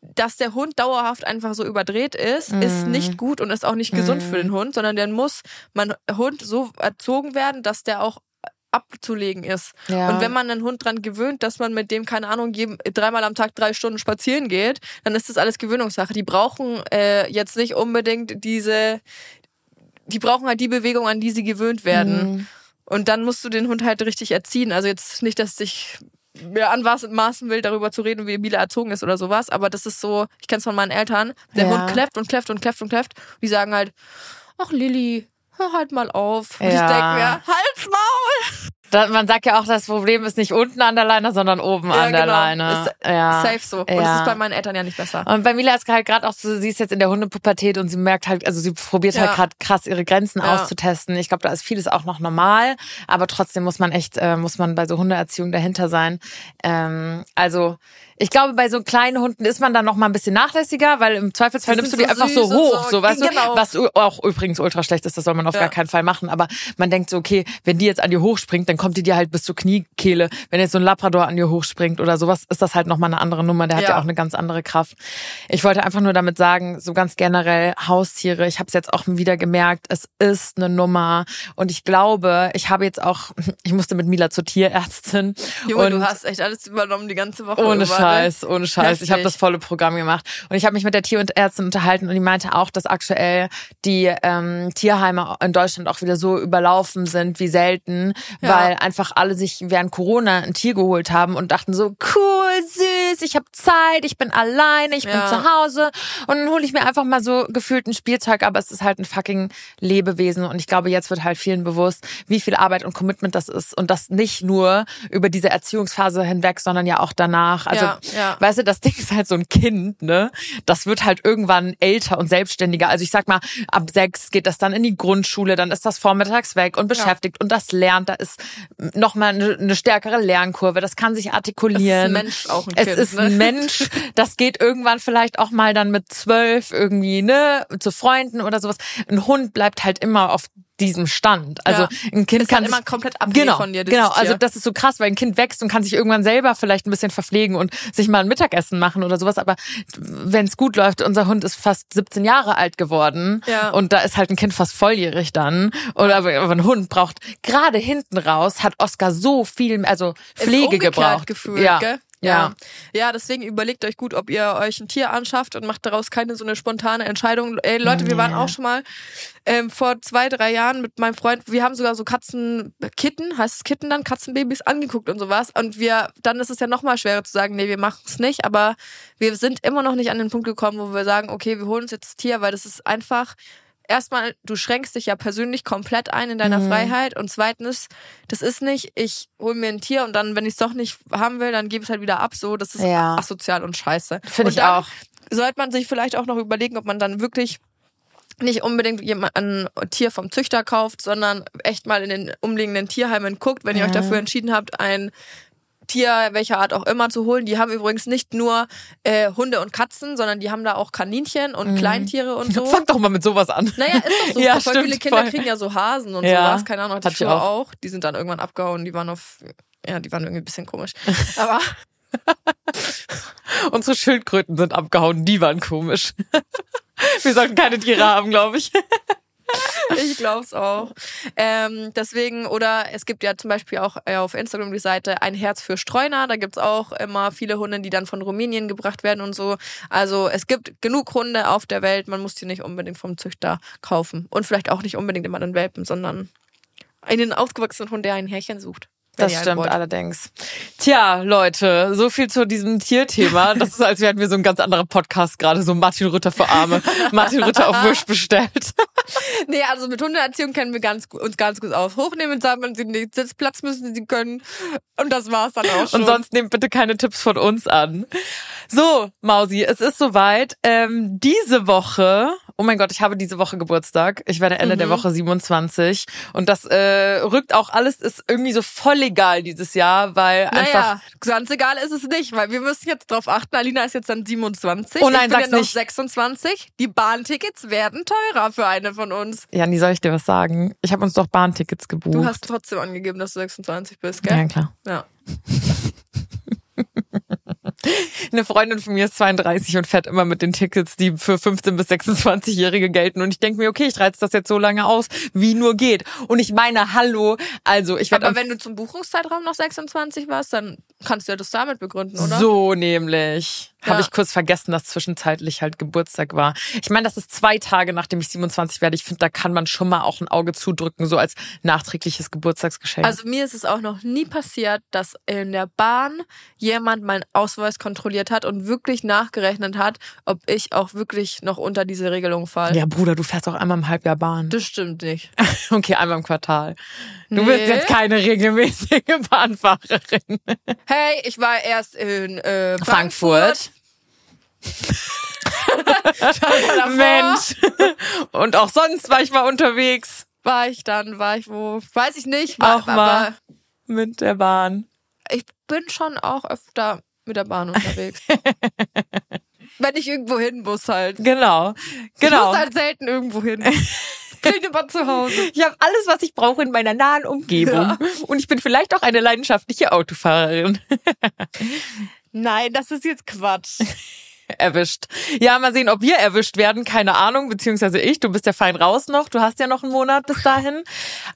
Speaker 1: dass der Hund dauerhaft einfach so überdreht ist, ist
Speaker 2: Mhm.
Speaker 1: nicht gut und ist auch nicht gesund für den Hund, sondern der muss, man Hund so erzogen werden, dass der auch abzulegen ist.
Speaker 2: ja.
Speaker 1: Und wenn man einen Hund dran gewöhnt, dass man mit dem, keine Ahnung, jedem, dreimal am Tag drei Stunden spazieren geht, dann ist das alles Gewöhnungssache. Die brauchen äh, jetzt nicht unbedingt diese, die brauchen halt die Bewegung, an die sie gewöhnt werden.
Speaker 2: Mhm.
Speaker 1: Und dann musst du den Hund halt richtig erziehen. Also jetzt nicht, dass ich mir anmaßen will, darüber zu reden, wie Mila erzogen ist oder sowas, aber das ist so, ich kenne es von meinen Eltern, der
Speaker 2: Ja.
Speaker 1: Hund kläfft und kläfft und kläfft und kläfft. Die sagen halt, ach Lilly, hör halt mal auf. Und ich
Speaker 2: Ja.
Speaker 1: denke mir, halt's Maul!
Speaker 2: Da, man sagt ja auch, das Problem ist nicht unten an der Leine, sondern oben
Speaker 1: Ja,
Speaker 2: an der
Speaker 1: genau.
Speaker 2: Leine.
Speaker 1: Ist
Speaker 2: ja.
Speaker 1: Safe so. Und
Speaker 2: Ja.
Speaker 1: das ist bei meinen Eltern ja nicht besser.
Speaker 2: Und bei Mila ist halt gerade auch so, sie ist jetzt in der Hundepubertät und sie merkt halt, also sie probiert halt gerade krass ihre Grenzen auszutesten. Ich glaube, da ist vieles auch noch normal, aber trotzdem muss man echt, äh, muss man bei so Hundeerziehung dahinter sein. Ähm, also ich glaube, bei so kleinen Hunden ist man dann noch mal ein bisschen nachlässiger, weil im Zweifelsfall nimmst du die
Speaker 1: so
Speaker 2: einfach so hoch,
Speaker 1: so.
Speaker 2: so, weißt
Speaker 1: Genau.
Speaker 2: du, was auch übrigens ultra schlecht ist, das soll man auf
Speaker 1: Ja.
Speaker 2: gar keinen Fall machen, aber man denkt so, okay, wenn die jetzt an dir hochspringt, dann kommt die dir halt bis zur Kniekehle. Wenn jetzt so ein Labrador an dir hochspringt oder sowas, ist das halt noch mal eine andere Nummer, der hat ja,
Speaker 1: Ja.
Speaker 2: auch eine ganz andere Kraft. Ich wollte einfach nur damit sagen, so ganz generell Haustiere, ich habe es jetzt auch wieder gemerkt, es ist eine Nummer und ich glaube, ich habe jetzt auch, ich musste mit Mila zur Tierärztin
Speaker 1: Junge,
Speaker 2: und
Speaker 1: du hast echt alles übernommen die ganze Woche.
Speaker 2: ohne
Speaker 1: über, ne?
Speaker 2: Scheiß, ohne Scheiß. Ich habe das volle Programm gemacht. Und ich habe mich mit der Tierärztin unterhalten und die meinte auch, dass aktuell die ähm, Tierheime in Deutschland auch wieder so überlaufen sind wie selten,
Speaker 1: Ja.
Speaker 2: weil einfach alle sich während Corona ein Tier geholt haben und dachten so, cool, süß, ich habe Zeit, ich bin alleine, ich bin
Speaker 1: Ja.
Speaker 2: zu Hause. Und dann hole ich mir einfach mal so gefühlt ein Spielzeug, aber es ist halt ein fucking Lebewesen. Und ich glaube, jetzt wird halt vielen bewusst, wie viel Arbeit und Commitment das ist. Und das nicht nur über diese Erziehungsphase hinweg, sondern ja auch danach. Also
Speaker 1: Ja, ja.
Speaker 2: Weißt du, das Ding ist halt so ein Kind, ne? Das wird halt irgendwann älter und selbstständiger. Also ich sag mal, ab sechs geht das dann in die Grundschule, dann ist das vormittags weg und beschäftigt und das lernt. Da ist nochmal eine, eine stärkere Lernkurve. Das kann sich artikulieren.
Speaker 1: Es ist ein Mensch auch ein
Speaker 2: es
Speaker 1: Kind,
Speaker 2: ist ein
Speaker 1: ne?
Speaker 2: Mensch. Das geht irgendwann vielleicht auch mal dann mit zwölf irgendwie, ne? Zu Freunden oder sowas. Ein Hund bleibt halt immer auf diesem Stand. Also
Speaker 1: Ja.
Speaker 2: ein Kind
Speaker 1: Ist
Speaker 2: kann sich,
Speaker 1: immer komplett abhängig
Speaker 2: genau,
Speaker 1: von dir,
Speaker 2: Genau, also
Speaker 1: Tier.
Speaker 2: das ist so krass, weil ein Kind wächst und kann sich irgendwann selber vielleicht ein bisschen verpflegen und sich mal ein Mittagessen machen oder sowas. Aber wenn es gut läuft, unser Hund ist fast 17 Jahre alt geworden
Speaker 1: Ja.
Speaker 2: und da ist halt ein Kind fast volljährig dann. Oder aber, ein Hund braucht gerade hinten raus hat Oscar so viel, also Pflege gebraucht.
Speaker 1: Gefühlt,
Speaker 2: ja.
Speaker 1: Gell?
Speaker 2: Ja.
Speaker 1: ja. Deswegen überlegt euch gut, ob ihr euch ein Tier anschafft und macht daraus keine so eine spontane Entscheidung. Ey, Leute, wir waren auch schon mal ähm, vor zwei, drei Jahren mit meinem Freund, wir haben sogar so Katzenkitten, heißt es Kitten dann, Katzenbabys angeguckt und sowas. Und wir, dann ist es ja nochmal schwerer zu sagen, nee, wir machen es nicht, aber wir sind immer noch nicht an den Punkt gekommen, wo wir sagen, okay, wir holen uns jetzt das Tier, weil das ist einfach erstmal, du schränkst dich ja persönlich komplett ein in deiner
Speaker 2: Mhm.
Speaker 1: Freiheit und zweitens, das ist nicht, ich hole mir ein Tier und dann, wenn ich es doch nicht haben will, dann gebe ich es halt wieder ab. So, das ist
Speaker 2: Ja.
Speaker 1: asozial und scheiße.
Speaker 2: Finde ich auch.
Speaker 1: Sollte man sich vielleicht auch noch überlegen, ob man dann wirklich nicht unbedingt jemand ein Tier vom Züchter kauft, sondern echt mal in den umliegenden Tierheimen guckt, wenn ihr euch
Speaker 2: Ja.
Speaker 1: dafür entschieden habt, ein Tier welcher Art auch immer zu holen. Die haben übrigens nicht nur äh, Hunde und Katzen, sondern die haben da auch Kaninchen und Kleintiere und so.
Speaker 2: Fang doch mal mit sowas an.
Speaker 1: Naja, ist doch so.
Speaker 2: Ja,
Speaker 1: voll
Speaker 2: stimmt,
Speaker 1: viele Kinder
Speaker 2: voll.
Speaker 1: kriegen ja so Hasen und
Speaker 2: Ja,
Speaker 1: sowas. Keine Ahnung, hatte
Speaker 2: hatte
Speaker 1: ich
Speaker 2: auch.
Speaker 1: auch. Die sind dann irgendwann abgehauen. Die waren auf, ja, die waren irgendwie ein bisschen komisch. Aber
Speaker 2: Unsere Schildkröten sind abgehauen, die waren komisch. Wir sollten keine Tiere haben, glaube ich.
Speaker 1: ich glaub's auch. Ähm, deswegen, oder es gibt ja zum Beispiel auch äh, auf Instagram die Seite Ein Herz für Streuner. Da gibt's auch immer viele Hunde, die dann von Rumänien gebracht werden und so. Also es gibt genug Hunde auf der Welt. Man muss die nicht unbedingt vom Züchter kaufen. Und vielleicht auch nicht unbedingt immer den Welpen, sondern einen aufgewachsenen Hund, der ein Härchen sucht. Wenn
Speaker 2: Das stimmt
Speaker 1: wollt.
Speaker 2: allerdings. Tja, Leute, so viel zu diesem Tierthema. Das ist, als wären wir so ein ganz anderer Podcast gerade, so Martin Rütter für Arme. Martin Rütter auf Wish bestellt.
Speaker 1: Nee, also mit Hundeerziehung kennen wir ganz, uns ganz gut aus. Hochnehmen sammeln sie nicht, Sitzplatz müssen sie können. Und das war's dann auch schon.
Speaker 2: Und sonst nehmt bitte keine Tipps von uns an. So, Mausi, es ist soweit. Ähm, diese Woche, oh mein Gott, ich habe diese Woche Geburtstag. Ich werde Ende der Woche 27. Und das äh, rückt auch alles, ist irgendwie so voll egal dieses Jahr, weil einfach.
Speaker 1: Naja, ganz egal ist es nicht, weil wir müssen jetzt drauf achten. Alina ist jetzt dann 27.
Speaker 2: Oh nein,
Speaker 1: ich bin ja noch
Speaker 2: nicht.
Speaker 1: 26. Die Bahntickets werden teurer für eine von uns.
Speaker 2: Jani, soll ich dir was sagen? Ich habe uns doch Bahntickets gebucht.
Speaker 1: Du hast trotzdem angegeben, dass du 26 bist, gell?
Speaker 2: ja, klar.
Speaker 1: Ja.
Speaker 2: Eine Freundin von mir ist 32 und fährt immer mit den Tickets, die für 15- bis 26-Jährige gelten. Und ich denke mir, okay, ich reiz das jetzt so lange aus, wie nur geht. Und ich meine, hallo, also ich werde
Speaker 1: Aber wenn du zum Buchungszeitraum noch 26 warst, dann kannst du ja das damit begründen, oder?
Speaker 2: So nämlich.
Speaker 1: Ja.
Speaker 2: Habe ich kurz vergessen, dass zwischenzeitlich halt Geburtstag war. Ich meine, das ist zwei Tage, nachdem ich 27 werde. Ich finde, da kann man schon mal auch ein Auge zudrücken, so als nachträgliches Geburtstagsgeschenk.
Speaker 1: Also mir ist es auch noch nie passiert, dass in der Bahn jemand meinen Ausweis kontrolliert hat und wirklich nachgerechnet hat, ob ich auch wirklich noch unter diese Regelung falle.
Speaker 2: ja, Bruder, du fährst auch einmal im Halbjahr Bahn.
Speaker 1: Das stimmt nicht.
Speaker 2: Okay, einmal im Quartal. Du
Speaker 1: Nee.
Speaker 2: bist jetzt keine regelmäßige Bahnfahrerin.
Speaker 1: Hey, ich war erst in äh,
Speaker 2: Frankfurt.
Speaker 1: Davor
Speaker 2: Mensch. Und auch sonst war ich mal unterwegs.
Speaker 1: War ich dann, war ich wo? Weiß ich nicht. War,
Speaker 2: Auch mal.
Speaker 1: Aber
Speaker 2: Mit der Bahn.
Speaker 1: ich bin schon auch öfter mit der Bahn unterwegs. Wenn ich irgendwo hin muss halt.
Speaker 2: Genau.
Speaker 1: Ich
Speaker 2: Genau.
Speaker 1: muss halt selten irgendwo hin. Bin immer zu Hause.
Speaker 2: Ich habe alles, was ich brauche in meiner nahen Umgebung.
Speaker 1: Ja.
Speaker 2: Und ich bin vielleicht auch eine leidenschaftliche Autofahrerin.
Speaker 1: Nein, das ist jetzt Quatsch.
Speaker 2: Erwischt. Ja, mal sehen, ob wir erwischt werden. Keine Ahnung, beziehungsweise ich. Du bist ja fein raus noch. Du hast ja noch einen Monat bis dahin.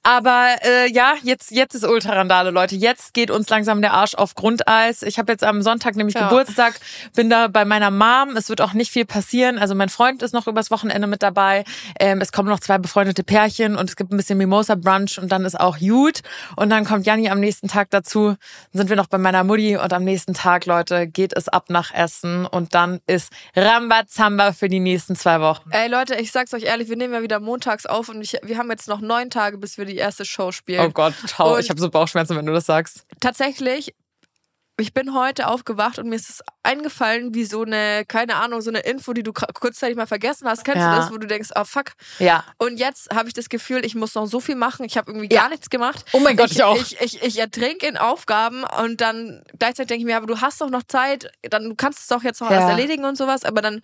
Speaker 2: Aber äh, ja, jetzt, jetzt ist Ultrarandale, Leute. Jetzt geht uns langsam der Arsch auf Grundeis. Ich habe jetzt am Sonntag nämlich
Speaker 1: Ja.
Speaker 2: Geburtstag, bin da bei meiner Mom. Es wird auch nicht viel passieren. Also mein Freund ist noch übers Wochenende mit dabei. Ähm, es kommen noch zwei befreundete Pärchen und es gibt ein bisschen Mimosa-Brunch und dann ist auch gut. Und dann kommt Janni am nächsten Tag dazu. Dann sind wir noch bei meiner Mutti und am nächsten Tag, Leute, geht es ab nach Essen und dann ist Rambazamba für die nächsten zwei Wochen.
Speaker 1: Ey Leute, ich sag's euch ehrlich, wir nehmen ja wieder montags auf und ich, wir haben jetzt noch neun Tage, bis wir die erste Show spielen.
Speaker 2: Oh Gott,
Speaker 1: Und-
Speaker 2: ich habe so Bauchschmerzen, wenn du das sagst.
Speaker 1: tatsächlich, ich bin heute aufgewacht und mir ist es eingefallen, wie so eine, keine Ahnung, so eine Info, die du kurzzeitig mal vergessen hast. Kennst
Speaker 2: Ja.
Speaker 1: du das, wo du denkst, ah fuck.
Speaker 2: Ja.
Speaker 1: Und jetzt habe ich das Gefühl, ich muss noch so viel machen. Ich habe irgendwie
Speaker 2: Ja.
Speaker 1: gar nichts gemacht.
Speaker 2: Oh mein Gott,
Speaker 1: ich,
Speaker 2: ich auch.
Speaker 1: Ich, ich, ich ertrinke in Aufgaben und dann gleichzeitig denke ich mir, aber du hast doch noch Zeit, dann du kannst es doch jetzt noch
Speaker 2: Ja.
Speaker 1: alles erledigen und sowas, aber dann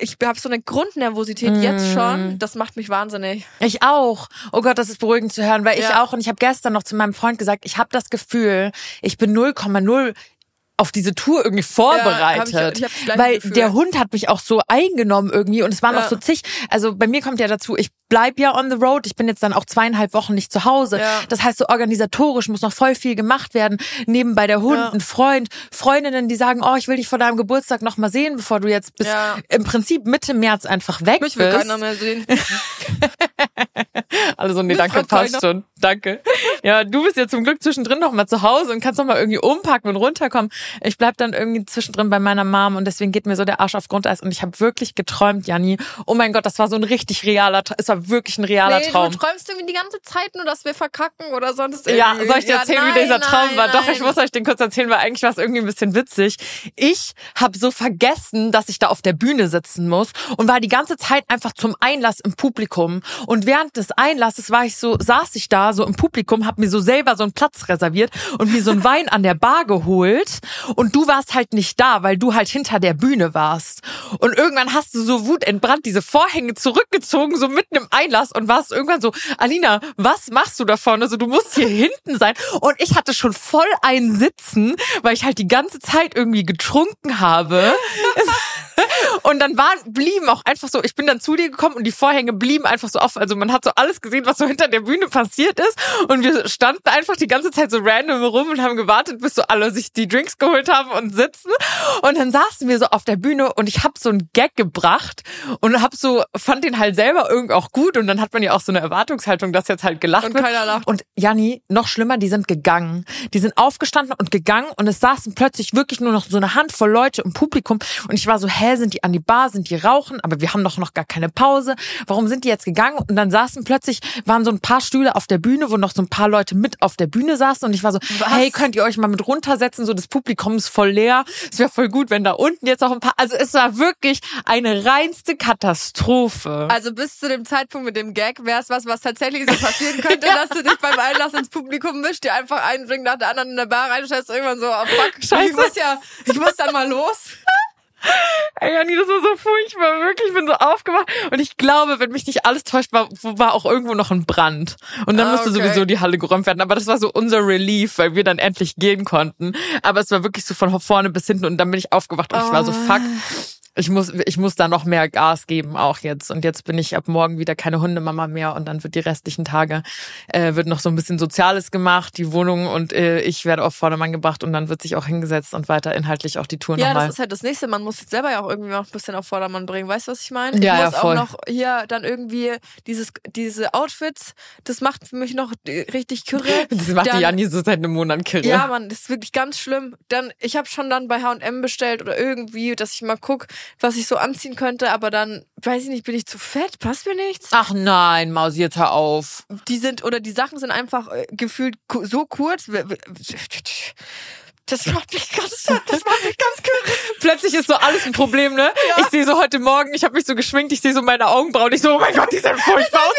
Speaker 1: ich habe so eine Grundnervosität
Speaker 2: Mm.
Speaker 1: jetzt schon, das macht mich wahnsinnig.
Speaker 2: Ich auch. Oh Gott, das ist beruhigend zu hören, weil ich
Speaker 1: Ja.
Speaker 2: auch und ich habe gestern noch zu meinem Freund gesagt, ich habe das Gefühl, ich bin 0,0 auf diese Tour irgendwie vorbereitet.
Speaker 1: Ja, hab ich- ich hab
Speaker 2: weil
Speaker 1: Gefühl.
Speaker 2: der Hund hat mich auch so eingenommen irgendwie und es waren
Speaker 1: Ja.
Speaker 2: noch so zig. Also bei mir kommt ja dazu, ich bleib ja on the road. Ich bin jetzt dann auch zweieinhalb Wochen nicht zu Hause.
Speaker 1: Ja.
Speaker 2: Das heißt, so organisatorisch muss noch voll viel gemacht werden. Nebenbei der Hund,
Speaker 1: Ja.
Speaker 2: ein Freund, Freundinnen, die sagen, oh, ich will dich vor deinem Geburtstag noch mal sehen, bevor du jetzt bis im Prinzip Mitte März einfach weg
Speaker 1: Mich will
Speaker 2: bist.
Speaker 1: keiner mehr sehen.
Speaker 2: Alle so, nee, danke, passt
Speaker 1: Keuner.
Speaker 2: schon. Danke. Ja, du bist ja zum Glück zwischendrin noch mal zu Hause und kannst noch mal irgendwie umpacken und runterkommen. Ich bleib dann irgendwie zwischendrin bei meiner Mom und deswegen geht mir so der Arsch auf Grundeis und ich habe wirklich geträumt, Janni. Oh mein Gott, das war so ein richtig realer, es war wirklich ein realer
Speaker 1: Nee,
Speaker 2: Traum.
Speaker 1: du träumst irgendwie die ganze Zeit nur, dass wir verkacken oder sonst
Speaker 2: Ja,
Speaker 1: irgendwie.
Speaker 2: soll ich dir erzählen,
Speaker 1: nein,
Speaker 2: wie dieser Traum
Speaker 1: nein,
Speaker 2: war? Doch, ich
Speaker 1: nein.
Speaker 2: muss euch den kurz erzählen, weil eigentlich war es irgendwie ein bisschen witzig. Ich habe so vergessen, dass ich da auf der Bühne sitzen muss und war die ganze Zeit einfach zum Einlass im Publikum. Und während des Einlasses war ich so, saß ich da so im Publikum, habe mir so selber so einen Platz reserviert und mir so einen Wein an der Bar geholt. Und du warst halt nicht da, weil du halt hinter der Bühne warst. Und irgendwann hast du so wutentbrannt diese Vorhänge zurückgezogen, so mitten im Einlass und warst irgendwann so, Alina, was machst du da vorne? Also du musst hier hinten sein. Und ich hatte schon voll ein Sitzen, weil ich halt die ganze Zeit irgendwie getrunken habe. Und dann waren, blieben auch einfach so, ich bin dann zu dir gekommen und die Vorhänge blieben einfach so offen. Also man hat so alles gesehen, was so hinter der Bühne passiert ist. Und wir standen einfach die ganze Zeit so random rum und haben gewartet, bis so alle sich die Drinks geholt haben und sitzen. Und dann saßen wir so auf der Bühne und ich habe so einen Gag gebracht und hab so, fand den halt selber irgendwie auch gut. Und dann hat man ja auch so eine Erwartungshaltung, dass jetzt halt gelacht
Speaker 1: Und
Speaker 2: wird.
Speaker 1: keiner lacht.
Speaker 2: Und Janni, noch schlimmer, die sind gegangen. Die sind aufgestanden und gegangen und es saßen plötzlich wirklich nur noch so eine Handvoll Leute im Publikum. Und ich war so, hä, sind die an die Bar, sind die rauchen? Aber wir haben doch noch gar keine Pause. Warum sind die jetzt gegangen? Und dann saßen plötzlich, waren so ein paar Stühle auf der Bühne, wo noch so ein paar Leute mit auf der Bühne saßen. Und ich war so,
Speaker 1: Was?
Speaker 2: hey, könnt ihr euch mal mit runtersetzen? So, das Publikum ist voll leer. Es wäre voll gut, wenn da unten jetzt auch ein paar, also es war wirklich eine reinste Katastrophe.
Speaker 1: Also bis zu dem Zeitpunkt mit dem Gag wäre es was, was tatsächlich so passieren könnte, dass du dich beim Einlass ins Publikum mischst, dir einfach einen Drink nach der anderen in der Bar reinstellst, irgendwann so, oh fuck,
Speaker 2: Scheiße.
Speaker 1: ich muss ja, ich muss dann mal los.
Speaker 2: Ey, Janni, das war so furchtbar, wirklich. Ich bin so aufgewacht. Und ich glaube, wenn mich nicht alles täuscht, war, war auch irgendwo noch ein Brand. Und dann
Speaker 1: Ah,
Speaker 2: musste
Speaker 1: okay.
Speaker 2: sowieso die Halle geräumt werden. Aber das war so unser Relief, weil wir dann endlich gehen konnten. Aber es war wirklich so von vorne bis hinten. Und dann bin ich aufgewacht und ich war so,
Speaker 1: Oh.
Speaker 2: fuck. Ich muss, ich muss da noch mehr Gas geben, auch jetzt. Und jetzt bin ich ab morgen wieder keine Hundemama mehr. Und dann wird die restlichen Tage, äh, wird noch so ein bisschen Soziales gemacht, die Wohnung und äh, ich werde auf Vordermann gebracht und dann wird sich auch hingesetzt und weiter inhaltlich auch die Tour
Speaker 1: Ja,
Speaker 2: nochmal.
Speaker 1: das ist halt das nächste. Man muss sich selber ja auch irgendwie noch ein bisschen auf Vordermann bringen. Weißt du, was ich meine?
Speaker 2: Ja,
Speaker 1: ich
Speaker 2: ja,
Speaker 1: muss
Speaker 2: voll.
Speaker 1: auch noch hier dann irgendwie dieses, diese Outfits, das macht für mich noch richtig kürre.
Speaker 2: Das macht die
Speaker 1: Dann-
Speaker 2: Janni so seit einem Monat kirre.
Speaker 1: Ja, Mann, das ist wirklich ganz schlimm. Dann, ich habe schon dann bei H&M bestellt oder irgendwie, dass ich mal guck, was ich so anziehen könnte, aber dann, weiß ich nicht, bin ich zu fett, passt mir nichts.
Speaker 2: Ach nein, Mausi, jetzt hör auf.
Speaker 1: Die sind, oder die Sachen sind einfach äh, gefühlt so kurz. Das macht mich ganz, das macht mich ganz kürre.
Speaker 2: Plötzlich ist so alles ein Problem, ne? Ich sehe so heute Morgen, ich habe mich so geschminkt, ich sehe so meine Augenbrauen, ich so, oh mein Gott, die sehen furchtbar aus.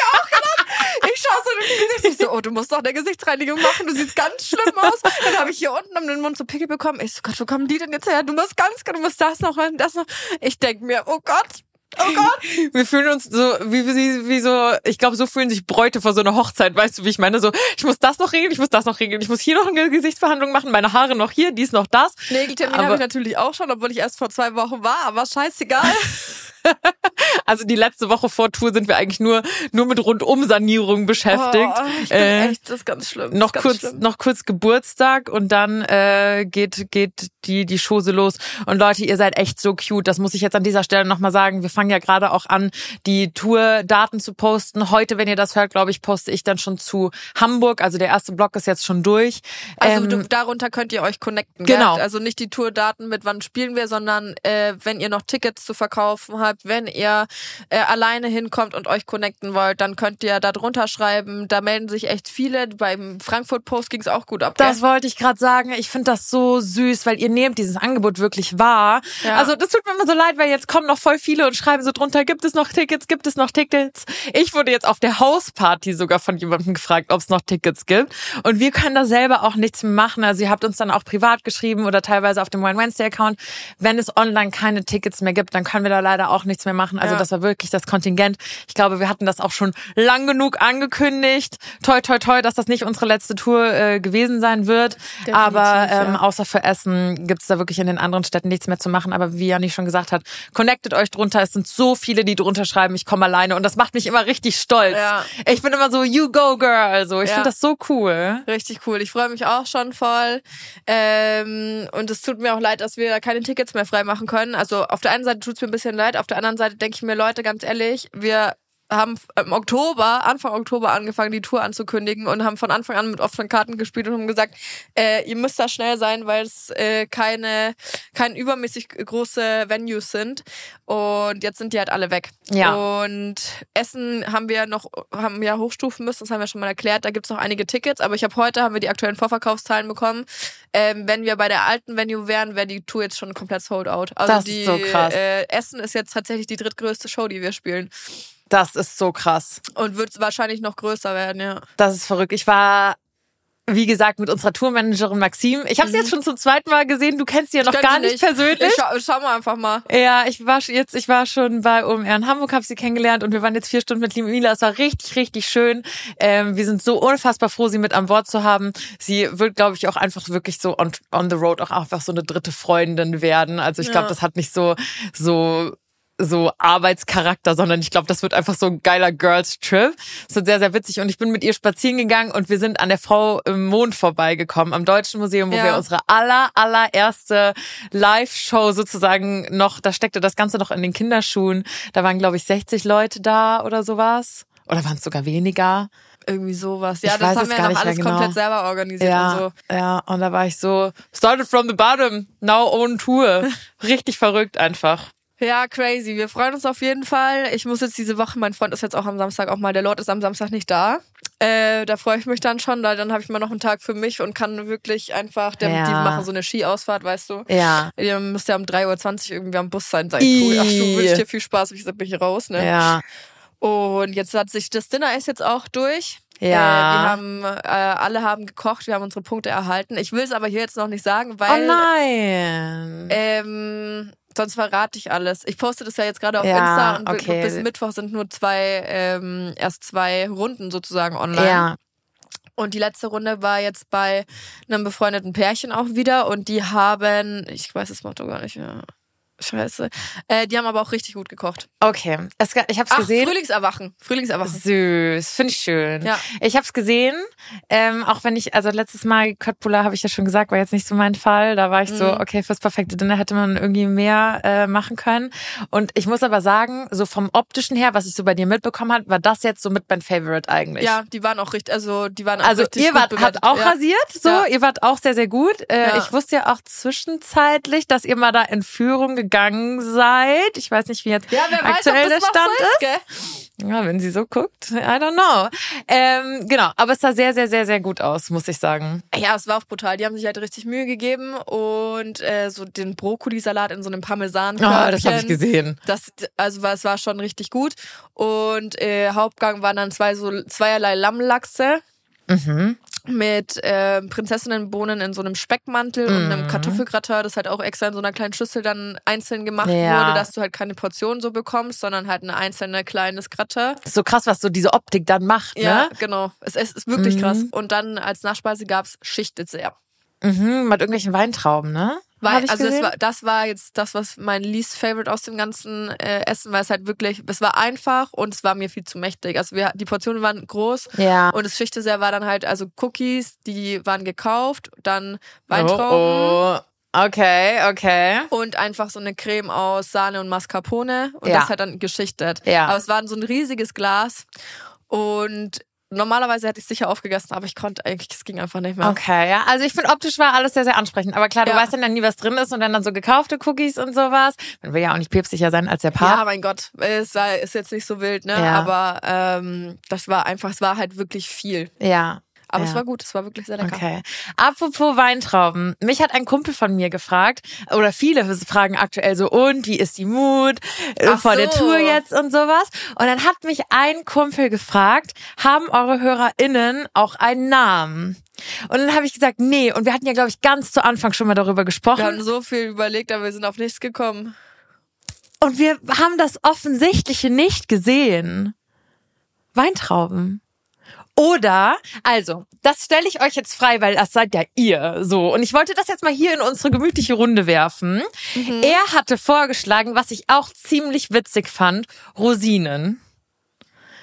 Speaker 1: Ich schaue so in die Gesicht, ich so, oh, du musst doch eine Gesichtsreinigung machen, du siehst ganz schlimm aus. Dann habe ich hier unten um den Mund so Pickel bekommen. Ich so, Gott, wo kommen die denn jetzt her? Du musst ganz, du musst das noch, das noch. Ich denk mir, oh Gott, oh Gott.
Speaker 2: Wir fühlen uns so, wie, wie, wie so, ich glaube, so fühlen sich Bräute vor so einer Hochzeit, weißt du, wie ich meine? So, ich muss das noch regeln, ich muss das noch regeln, ich muss hier noch eine Gesichtsbehandlung machen, meine Haare noch hier, dies noch das.
Speaker 1: Nägeltermin habe ich natürlich auch schon, obwohl ich erst vor zwei Wochen war, aber scheißegal.
Speaker 2: Also die letzte Woche vor Tour sind wir eigentlich nur, nur mit Rundum-Sanierung beschäftigt.
Speaker 1: Oh, ich bin
Speaker 2: Äh,
Speaker 1: echt, das ist ganz schlimm.
Speaker 2: noch
Speaker 1: ganz
Speaker 2: kurz,
Speaker 1: schlimm.
Speaker 2: noch kurz Geburtstag und dann äh, geht geht die die Chose los. Und Leute, ihr seid echt so cute. Das muss ich jetzt an dieser Stelle nochmal sagen. Wir fangen ja gerade auch an, die Tour-Daten zu posten. Heute, wenn ihr das hört, glaube ich, poste ich dann schon zu Hamburg. Also der erste Block ist jetzt schon durch.
Speaker 1: Also
Speaker 2: Ähm,
Speaker 1: du, darunter könnt ihr euch connecten.
Speaker 2: Genau.
Speaker 1: Gell? Also nicht die Tourdaten mit wann spielen wir, sondern äh, wenn ihr noch Tickets zu verkaufen habt, wenn ihr äh, alleine hinkommt und euch connecten wollt, dann könnt ihr da drunter schreiben. Da melden sich echt viele. Beim Frankfurt Post ging es auch gut ab. gell?
Speaker 2: Das wollte ich gerade sagen. Ich finde das so süß, weil ihr nehmt dieses Angebot wirklich wahr.
Speaker 1: Ja.
Speaker 2: Also das tut mir immer so leid, weil jetzt kommen noch voll viele und schreiben so drunter, gibt es noch Tickets, gibt es noch Tickets? Ich wurde jetzt auf der Hausparty sogar von jemandem gefragt, ob es noch Tickets gibt. Und wir können da selber auch nichts mehr machen. Also ihr habt uns dann auch privat geschrieben oder teilweise auf dem Wine Wednesday Account. Wenn es online keine Tickets mehr gibt, dann können wir da leider auch nichts mehr machen. Also
Speaker 1: Ja.
Speaker 2: das war wirklich das Kontingent. Ich glaube, wir hatten das auch schon lang genug angekündigt. Toi, toi, toi, dass das nicht unsere letzte Tour äh, gewesen sein wird.
Speaker 1: Definitiv,
Speaker 2: Aber ähm,
Speaker 1: ja.
Speaker 2: außer für Essen gibt's da wirklich in den anderen Städten nichts mehr zu machen. Aber wie Janni schon gesagt hat, connectet euch drunter. Es sind so viele, die drunter schreiben, ich komme alleine. Und das macht mich immer richtig stolz.
Speaker 1: Ja.
Speaker 2: Ich bin immer so, you go, girl. Also ich
Speaker 1: Ja.
Speaker 2: finde das so cool.
Speaker 1: Richtig cool. Ich freue mich auch schon voll. Ähm, und es tut mir auch leid, dass wir da keine Tickets mehr freimachen können. Also auf der einen Seite tut es mir ein bisschen leid, auf der anderen Seite denke ich mir, Leute, ganz ehrlich, wir haben im Oktober, Anfang Oktober angefangen, die Tour anzukündigen und haben von Anfang an mit offenen Karten gespielt und haben gesagt, äh, ihr müsst da schnell sein, weil es äh, keine, keine übermäßig große Venues sind. Und jetzt sind die halt alle weg.
Speaker 2: Ja.
Speaker 1: Und Essen haben wir noch, haben wir hochstufen müssen, das haben wir schon mal erklärt. Da gibt's noch einige Tickets, aber ich habe heute haben wir die aktuellen Vorverkaufszahlen bekommen. Ähm, wenn wir bei der alten Venue wären, wäre die Tour jetzt schon komplett sold out. Also
Speaker 2: Das ist
Speaker 1: die
Speaker 2: so krass.
Speaker 1: Äh, Essen ist jetzt tatsächlich die drittgrößte Show, die wir spielen.
Speaker 2: Das ist so krass.
Speaker 1: Und wird wahrscheinlich noch größer werden, ja.
Speaker 2: Das ist verrückt. Ich war, wie gesagt, mit unserer Tourmanagerin Maxim. Ich habe sie jetzt schon zum zweiten Mal gesehen. Du kennst sie ja noch gar
Speaker 1: sie
Speaker 2: nicht, persönlich.
Speaker 1: Ich schau, schau mal einfach mal.
Speaker 2: Ja, ich war jetzt, ich war schon bei OMR in Hamburg, habe sie kennengelernt und wir waren jetzt vier Stunden mit lieben Mila. Es war richtig, richtig schön. Ähm, wir sind so unfassbar froh, sie mit an Bord zu haben. Sie wird, glaube ich, auch einfach wirklich so on, on the road auch einfach so eine dritte Freundin werden. Also ich glaube,
Speaker 1: Ja.
Speaker 2: das hat nicht so so so Arbeitscharakter, sondern ich glaube, das wird einfach so ein geiler Girls Trip. Es wird sehr, sehr witzig. Und ich bin mit ihr spazieren gegangen und wir sind an der Frau im Mond vorbeigekommen, am Deutschen Museum, wo
Speaker 1: Ja.
Speaker 2: wir unsere aller, allererste Live-Show sozusagen noch, da steckte das Ganze noch in den Kinderschuhen. Da waren, glaube ich, 60 Leute da oder sowas. Oder waren es sogar weniger?
Speaker 1: Irgendwie sowas. Ja,
Speaker 2: Ich
Speaker 1: das haben wir noch
Speaker 2: nicht
Speaker 1: alles
Speaker 2: genau.
Speaker 1: komplett selber organisiert
Speaker 2: Ja,
Speaker 1: und so.
Speaker 2: ja. Und da war ich so, started from the bottom, now on tour. Richtig verrückt einfach.
Speaker 1: Ja, crazy. Wir freuen uns auf jeden Fall. Ich muss jetzt diese Woche, mein Freund ist jetzt auch am Samstag auch mal, der Lord ist am Samstag nicht da. Äh, da freue ich mich dann schon, weil dann habe ich mal noch einen Tag für mich und kann wirklich einfach, der,
Speaker 2: Ja.
Speaker 1: die machen so eine Skiausfahrt, weißt du.
Speaker 2: Ja.
Speaker 1: Ihr müsst ja um 3.20 Uhr irgendwie am Bus sein. Ich, cool. Ach, du wünschst dir viel Spaß. Ich sag, bin ich raus, ne?
Speaker 2: Ja.
Speaker 1: Und jetzt hat sich das Dinner ist jetzt auch durch.
Speaker 2: Ja.
Speaker 1: Äh, wir haben, äh, alle haben gekocht, wir haben unsere Punkte erhalten. Ich will es aber hier jetzt noch nicht sagen,
Speaker 2: Oh
Speaker 1: weil
Speaker 2: nein.
Speaker 1: ähm, sonst verrate ich alles. Ich poste das ja jetzt gerade auf
Speaker 2: Ja,
Speaker 1: Insta und
Speaker 2: okay.
Speaker 1: bis Mittwoch sind nur zwei, ähm, erst zwei Runden sozusagen online.
Speaker 2: ja.
Speaker 1: Und die letzte Runde war jetzt bei einem befreundeten Pärchen auch wieder und die haben, ich weiß das Motto gar nicht mehr. Scheiße. Äh, die haben aber auch richtig gut gekocht.
Speaker 2: Okay. Es, ich habe es
Speaker 1: Ach,
Speaker 2: gesehen.
Speaker 1: Frühlingserwachen. Frühlingserwachen.
Speaker 2: Süß, finde ich schön.
Speaker 1: Ja.
Speaker 2: Ich habe es gesehen, ähm, auch wenn ich, also letztes Mal Köttbullar habe ich ja schon gesagt, war jetzt nicht so mein Fall. Da war ich so,
Speaker 1: Mhm.
Speaker 2: okay, fürs perfekte Dinner hätte man irgendwie mehr äh, machen können. Und ich muss aber sagen, so vom optischen her, was ich so bei dir mitbekommen habe, war das jetzt so mit mein Favorite eigentlich.
Speaker 1: Ja, die waren auch richtig, also die waren auch
Speaker 2: Also
Speaker 1: richtig
Speaker 2: ihr
Speaker 1: gut
Speaker 2: wart,
Speaker 1: bewertet.
Speaker 2: habt auch
Speaker 1: ja.
Speaker 2: rasiert, so,
Speaker 1: Ja.
Speaker 2: ihr wart auch sehr, sehr gut. Äh. Ich wusste ja auch zwischenzeitlich, dass ihr mal da in Führung gegangen seid. Ich weiß nicht, wie jetzt
Speaker 1: Ja, weiß,
Speaker 2: aktuell
Speaker 1: das
Speaker 2: der Stand ist.
Speaker 1: gell?
Speaker 2: Ja, wenn sie so guckt, I don't know. Ähm, genau, aber es sah sehr, sehr, sehr, sehr gut aus, muss ich sagen.
Speaker 1: Ja, es war auch brutal. Die haben sich halt richtig Mühe gegeben und äh, so den Brokkolisalat in so einem parmesan
Speaker 2: Oh, das habe ich gesehen.
Speaker 1: Das, also es war schon richtig gut. Und äh, Hauptgang waren dann zwei so zweierlei Lammlachse
Speaker 2: Mhm.
Speaker 1: Mit äh, Prinzessinnenbohnen in so einem Speckmantel und
Speaker 2: Mhm.
Speaker 1: einem Kartoffelgratin, das halt auch extra in so einer kleinen Schüssel dann einzeln gemacht
Speaker 2: Ja.
Speaker 1: wurde, dass du halt keine Portion so bekommst, sondern halt eine einzelne kleines Gratin.
Speaker 2: So krass, was so diese Optik dann macht,
Speaker 1: Ja,
Speaker 2: ne?
Speaker 1: genau. Es, es ist wirklich
Speaker 2: Mhm.
Speaker 1: krass. Und dann als Nachspeise gab's Schichtdessert.
Speaker 2: Mhm, mit irgendwelchen Weintrauben, ne?
Speaker 1: Weil, also
Speaker 2: gesehen?
Speaker 1: war, das war jetzt das, was mein least favorite aus dem ganzen äh, Essen war. Es halt wirklich, es war einfach und es war mir viel zu mächtig. Also wir, die Portionen waren groß
Speaker 2: ja.
Speaker 1: und das Schichtdessert war dann halt also Cookies, die waren gekauft, dann Weintrauben
Speaker 2: Oh, oh. Okay, okay.
Speaker 1: und einfach so eine Creme aus Sahne und Mascarpone und
Speaker 2: Ja.
Speaker 1: das halt dann geschichtet.
Speaker 2: Ja.
Speaker 1: Aber es war so ein riesiges Glas und normalerweise hätte ich sicher aufgegessen, aber ich konnte eigentlich, es ging einfach nicht mehr.
Speaker 2: Okay, ja. Also ich finde optisch war alles sehr, sehr ansprechend. Aber klar, du
Speaker 1: Ja.
Speaker 2: weißt dann ja nie, was drin ist und dann dann so gekaufte Cookies und sowas. Man will ja auch nicht päpstlicher sein als der
Speaker 1: Ja,
Speaker 2: Papst.
Speaker 1: mein Gott, es war, ist jetzt nicht so wild, ne?
Speaker 2: Ja.
Speaker 1: Aber ähm, das war einfach, es war halt wirklich viel.
Speaker 2: Ja.
Speaker 1: Aber
Speaker 2: Ja.
Speaker 1: es war gut, es war wirklich sehr lecker.
Speaker 2: Okay. Apropos Weintrauben. Mich hat ein Kumpel von mir gefragt, oder viele fragen aktuell so, und wie ist die Mut äh,
Speaker 1: Ach
Speaker 2: vor der
Speaker 1: so.
Speaker 2: Tour jetzt und sowas. Und dann hat mich ein Kumpel gefragt, haben eure HörerInnen auch einen Namen? Und dann habe ich gesagt, nee. Und wir hatten ja, glaube ich, ganz zu Anfang schon mal darüber
Speaker 1: Wir
Speaker 2: gesprochen.
Speaker 1: haben so viel überlegt, aber wir sind auf nichts gekommen.
Speaker 2: Und wir haben das Offensichtliche nicht gesehen. Weintrauben. Oder, also, das stelle ich euch jetzt frei, weil das seid ja ihr so. Und ich wollte das jetzt mal hier in unsere gemütliche Runde werfen. Er hatte vorgeschlagen, was ich auch ziemlich witzig fand, Rosinen.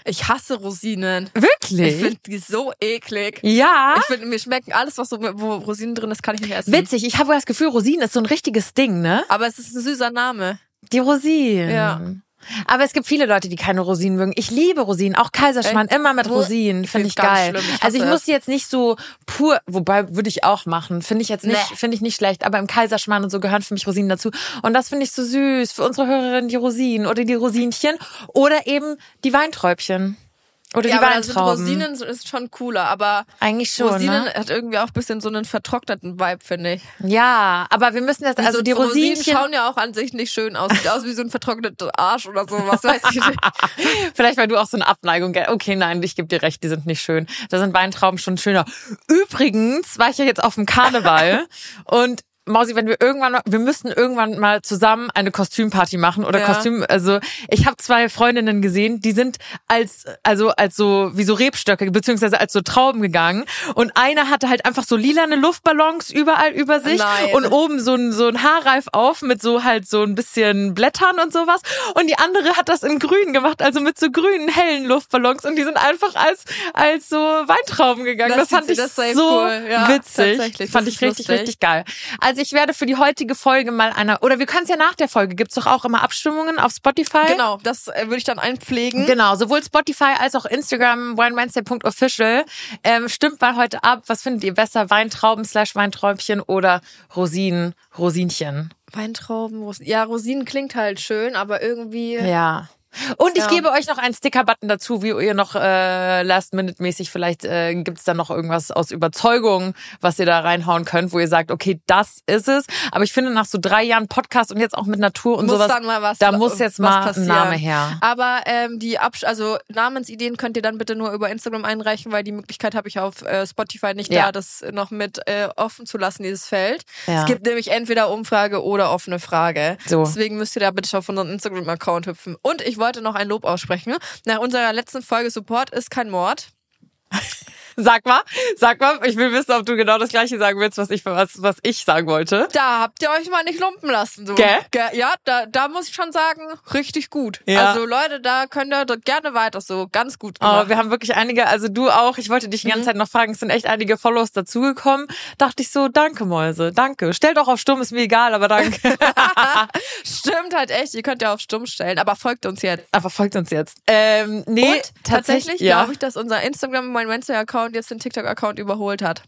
Speaker 1: Ich hasse Rosinen.
Speaker 2: Wirklich?
Speaker 1: Ich finde die so eklig.
Speaker 2: ja.
Speaker 1: Ich finde, mir schmecken alles, was so, mit- wo Rosinen drin ist, kann ich nicht essen.
Speaker 2: Witzig, ich habe das Gefühl, Rosinen ist so ein richtiges Ding, ne?
Speaker 1: Aber es ist ein süßer Name.
Speaker 2: Die Rosinen.
Speaker 1: Ja.
Speaker 2: Aber es gibt viele Leute, die keine Rosinen mögen. Ich liebe Rosinen, auch Kaiserschmarrn, immer mit Rosinen, finde ich geil.
Speaker 1: ich
Speaker 2: also ich muss die jetzt nicht so pur, wobei würde ich auch machen, finde ich jetzt nicht,
Speaker 1: Nee.
Speaker 2: finde ich nicht schlecht, aber im Kaiserschmarrn und so gehören für mich Rosinen dazu. Und das finde ich so süß für unsere Hörerinnen, die Rosinen oder die Rosinchen oder eben die Weinträubchen. Oder
Speaker 1: Ja,
Speaker 2: die
Speaker 1: da sind
Speaker 2: Weintrauben.
Speaker 1: Rosinen ist schon cooler, aber
Speaker 2: Eigentlich schon,
Speaker 1: Rosinen
Speaker 2: ne?
Speaker 1: hat irgendwie auch ein bisschen so einen vertrockneten Vibe, finde ich.
Speaker 2: Ja, aber wir müssen das, also
Speaker 1: so
Speaker 2: die
Speaker 1: Rosinen
Speaker 2: Rosinchen,
Speaker 1: schauen ja auch an sich nicht schön aus. Sieht aus wie so ein vertrockneter Arsch oder so, was weiß ich nicht.
Speaker 2: Vielleicht, weil du auch so eine Abneigung, okay, nein, ich gebe dir recht, die sind nicht schön. Da sind Weintrauben schon schöner. Übrigens war ich ja jetzt auf dem Karneval und Mausi, wenn wir irgendwann, wir müssten irgendwann mal zusammen eine Kostümparty machen oder
Speaker 1: Ja.
Speaker 2: Kostüm, also ich habe zwei Freundinnen gesehen, die sind als, also als so, wie so Rebstöcke, beziehungsweise als so Trauben gegangen und eine hatte halt einfach so lilane Luftballons überall über sich
Speaker 1: Nein.
Speaker 2: und oben so ein, so ein Haarreif auf mit so halt so ein bisschen Blättern und sowas und die andere hat das in grün gemacht, also mit so grünen, hellen Luftballons und die sind einfach als, als so Weintrauben gegangen. Das,
Speaker 1: Das
Speaker 2: fand ich
Speaker 1: das
Speaker 2: so
Speaker 1: cool. Ja,
Speaker 2: witzig. Fand
Speaker 1: das
Speaker 2: ich richtig,
Speaker 1: lustig.
Speaker 2: richtig geil. Also ich werde für die heutige Folge mal einer, oder wir können es ja nach der Folge, gibt's doch auch immer Abstimmungen auf Spotify.
Speaker 1: Genau, das äh, würde ich dann einpflegen.
Speaker 2: Genau, sowohl Spotify als auch Instagram, winewednesday.official. Ähm, stimmt mal heute ab, was findet ihr besser? Weintrauben slash Weinträubchen oder Rosinen, Rosinchen?
Speaker 1: Weintrauben, Rosinen. Ja, Rosinen klingt halt schön, aber irgendwie.
Speaker 2: Ja. Und ich
Speaker 1: Ja.
Speaker 2: gebe euch noch einen Sticker-Button dazu, wie ihr noch äh, Last-Minute-mäßig vielleicht äh, gibt's da noch irgendwas aus Überzeugung, was ihr da reinhauen könnt, wo ihr sagt, okay, das ist es. Aber ich finde, nach so drei Jahren Podcast und jetzt auch mit Natur und
Speaker 1: muss
Speaker 2: sowas,
Speaker 1: was
Speaker 2: da muss jetzt
Speaker 1: was
Speaker 2: mal ein
Speaker 1: passieren.
Speaker 2: Name her.
Speaker 1: Aber ähm, die Absch also Namensideen könnt ihr dann bitte nur über Instagram einreichen, weil die Möglichkeit habe ich auf äh, Spotify nicht
Speaker 2: Ja.
Speaker 1: da, das noch mit äh, offen zu lassen, dieses Feld.
Speaker 2: Ja.
Speaker 1: Es gibt nämlich entweder Umfrage oder offene Frage.
Speaker 2: So.
Speaker 1: Deswegen müsst ihr da bitte auf unseren Instagram-Account hüpfen. Und ich wollte noch ein Lob aussprechen. Nach unserer letzten Folge Support ist kein Mord.
Speaker 2: Sag mal, sag mal, ich will wissen, ob du genau das gleiche sagen willst, was ich, was, was ich sagen wollte.
Speaker 1: Da habt ihr euch mal nicht lumpen lassen. So.
Speaker 2: Gell?
Speaker 1: Ge- Ja, da, da muss ich schon sagen, richtig gut.
Speaker 2: Ja.
Speaker 1: Also Leute, da könnt ihr doch gerne weiter so. Ganz gut
Speaker 2: Oh,
Speaker 1: gemacht.
Speaker 2: wir haben wirklich einige, also du auch, ich wollte dich die ganze
Speaker 1: Mhm.
Speaker 2: Zeit noch fragen, es sind echt einige Follows dazugekommen. Dachte ich so, danke Mäuse, danke. Stellt auch auf Stumm, ist mir egal, aber danke.
Speaker 1: Stimmt halt echt. Ihr könnt ja auf Stumm stellen, aber folgt uns jetzt.
Speaker 2: aber folgt uns jetzt. Ähm, nee,
Speaker 1: Und tatsächlich
Speaker 2: ja.
Speaker 1: glaube ich, dass unser Instagram, mein Wednesday-Account jetzt den TikTok-Account überholt hat.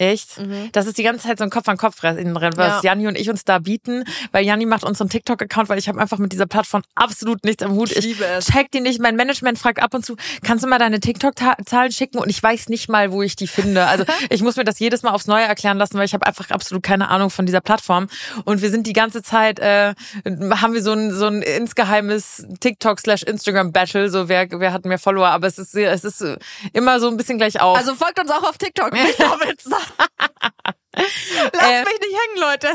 Speaker 2: Echt? Das ist die ganze Zeit so ein Kopf-an-Kopf-Rennen, was
Speaker 1: Mhm. Ja.
Speaker 2: Janni und ich uns da bieten. Weil Janni macht unseren TikTok-Account, weil ich habe einfach mit dieser Plattform absolut nichts am Hut.
Speaker 1: Ich liebe es.
Speaker 2: check die nicht. Mein Management fragt ab und zu, kannst du mal deine TikTok-Zahlen schicken? Und ich weiß nicht mal, wo ich die finde. Also ich muss mir das jedes Mal aufs Neue erklären lassen, weil ich habe einfach absolut keine Ahnung von dieser Plattform. Und wir sind die ganze Zeit, äh, haben wir so ein, so ein insgeheimes TikTok-slash-Instagram-Battle. So wer, wer hat mehr Follower? Aber es ist, es ist immer so ein bisschen gleich auf.
Speaker 1: Also folgt uns auch auf TikTok. Nicht auf Insta. Lasst
Speaker 2: Äh,
Speaker 1: mich nicht hängen, Leute.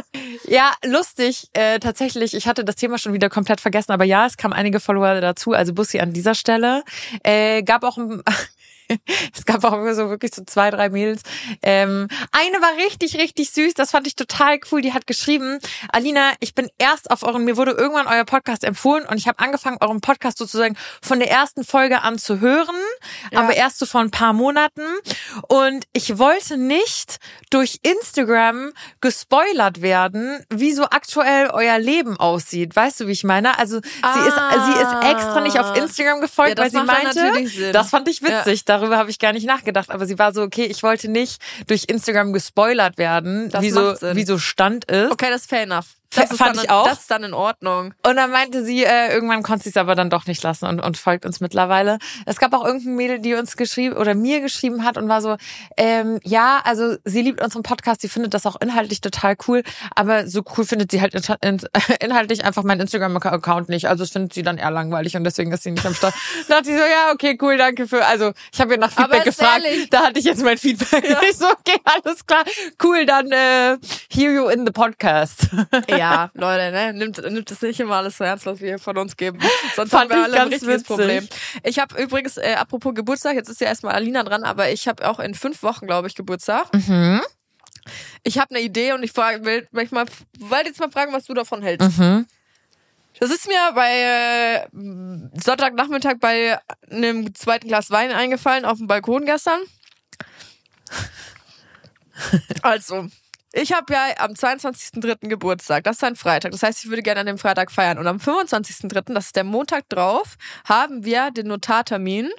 Speaker 2: Ja, lustig. Äh, tatsächlich, ich hatte das Thema schon wieder komplett vergessen, aber ja, es kamen einige Follower dazu. Also Bussi an dieser Stelle. Äh, gab auch ein, es gab auch so wirklich so zwei, drei Mädels. Ähm, eine war richtig, richtig süß. Das fand ich total cool. Die hat geschrieben, Alina, ich bin erst auf euren, mir wurde irgendwann euer Podcast empfohlen und ich habe angefangen, euren Podcast sozusagen von der ersten Folge an zu hören,
Speaker 1: Ja.
Speaker 2: aber erst so vor ein paar Monaten. Und ich wollte nicht durch Instagram gespoilert werden, wie so aktuell euer Leben aussieht. Weißt du, wie ich meine? Also sie ist,
Speaker 1: Ah.
Speaker 2: sie ist extra nicht auf Instagram gefolgt,
Speaker 1: Ja,
Speaker 2: weil sie meinte, das fand ich witzig. Darüber habe ich gar nicht nachgedacht. Aber sie war so, okay, ich wollte nicht durch Instagram gespoilert werden,
Speaker 1: Das
Speaker 2: wie so,
Speaker 1: Sinn.
Speaker 2: wie so Stand ist.
Speaker 1: Okay, das ist fair enough. Das ist
Speaker 2: Fand
Speaker 1: dann,
Speaker 2: ich auch.
Speaker 1: Das ist dann in Ordnung.
Speaker 2: Und dann meinte sie, äh, irgendwann konnte sie es aber dann doch nicht lassen und, und folgt uns mittlerweile. Es gab auch irgendein Mädel, die uns geschrieben oder mir geschrieben hat und war so, ähm, ja, also sie liebt unseren Podcast, sie findet das auch inhaltlich total cool, aber so cool findet sie halt in, in, inhaltlich einfach meinen Instagram-Account nicht. Also das findet sie dann eher langweilig und deswegen ist sie nicht am Start. Da dachte ich so, ja, okay, cool, danke für, also ich habe ihr nach Feedback gefragt,
Speaker 1: ehrlich.
Speaker 2: da hatte ich jetzt mein Feedback. Ich so, okay, alles klar, cool, dann äh, hear you in the podcast.
Speaker 1: Ja, Leute, ne? Nimmt, nimmt es nicht immer alles so ernst, was wir hier von uns geben. Sonst
Speaker 2: Fand
Speaker 1: haben wir alle ein richtiges
Speaker 2: witzig.
Speaker 1: Problem. Ich habe übrigens, äh, apropos Geburtstag, jetzt ist ja erstmal Alina dran, aber ich habe auch in fünf Wochen, glaube ich, Geburtstag.
Speaker 2: Mhm.
Speaker 1: Ich habe eine Idee und ich frage, will, will mal, wollte jetzt mal fragen, was du davon hältst.
Speaker 2: Mhm.
Speaker 1: Das ist mir bei äh, Sonntagnachmittag bei einem zweiten Glas Wein eingefallen auf dem Balkon gestern. Also, ich habe ja am 22.03. Geburtstag. Das ist ein Freitag. Das heißt, ich würde gerne an dem Freitag feiern. Und am 25.03., das ist der Montag drauf, haben wir den Notartermin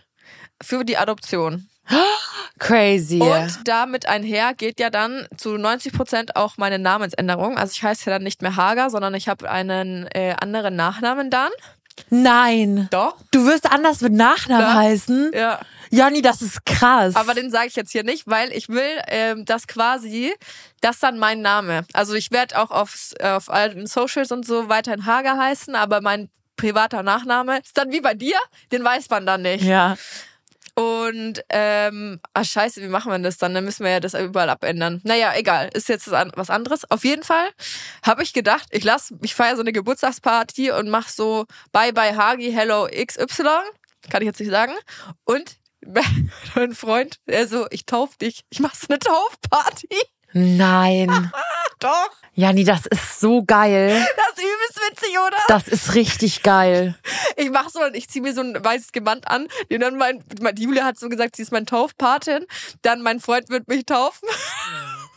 Speaker 1: für die Adoption.
Speaker 2: Crazy.
Speaker 1: Und damit einher geht ja dann zu 90 Prozent auch meine Namensänderung. Also ich heiße ja dann nicht mehr Hager, sondern ich habe einen äh, anderen Nachnamen dann.
Speaker 2: Nein.
Speaker 1: Doch.
Speaker 2: Du wirst anders mit Nachnamen
Speaker 1: Ja.
Speaker 2: heißen?
Speaker 1: Ja.
Speaker 2: Jani, das ist krass.
Speaker 1: Aber den sage ich jetzt hier nicht, weil ich will, ähm, dass quasi das dann mein Name. Also ich werde auch auf, auf allen Socials und so weiterhin Hager heißen, aber mein privater Nachname ist dann wie bei dir, den weiß man dann nicht.
Speaker 2: ja.
Speaker 1: Und ähm, ach scheiße, wie machen wir das dann? Dann müssen wir ja das überall abändern. Naja, egal, ist jetzt was anderes. Auf jeden Fall habe ich gedacht, ich lass, ich feiere so eine Geburtstagsparty und mach so Bye Bye Hagi Hello XY, kann ich jetzt nicht sagen. Und mein Freund, der so, ich tauf dich, ich mach so eine Taufparty.
Speaker 2: Nein.
Speaker 1: Doch,
Speaker 2: Jani, das ist so geil.
Speaker 1: das ist übelst witzig, oder?
Speaker 2: Das ist richtig geil.
Speaker 1: Ich mach so, ich zieh mir so ein weißes Gewand an. Und dann mein, die Julia hat so gesagt, sie ist mein Taufpatin. Dann mein Freund wird mich taufen.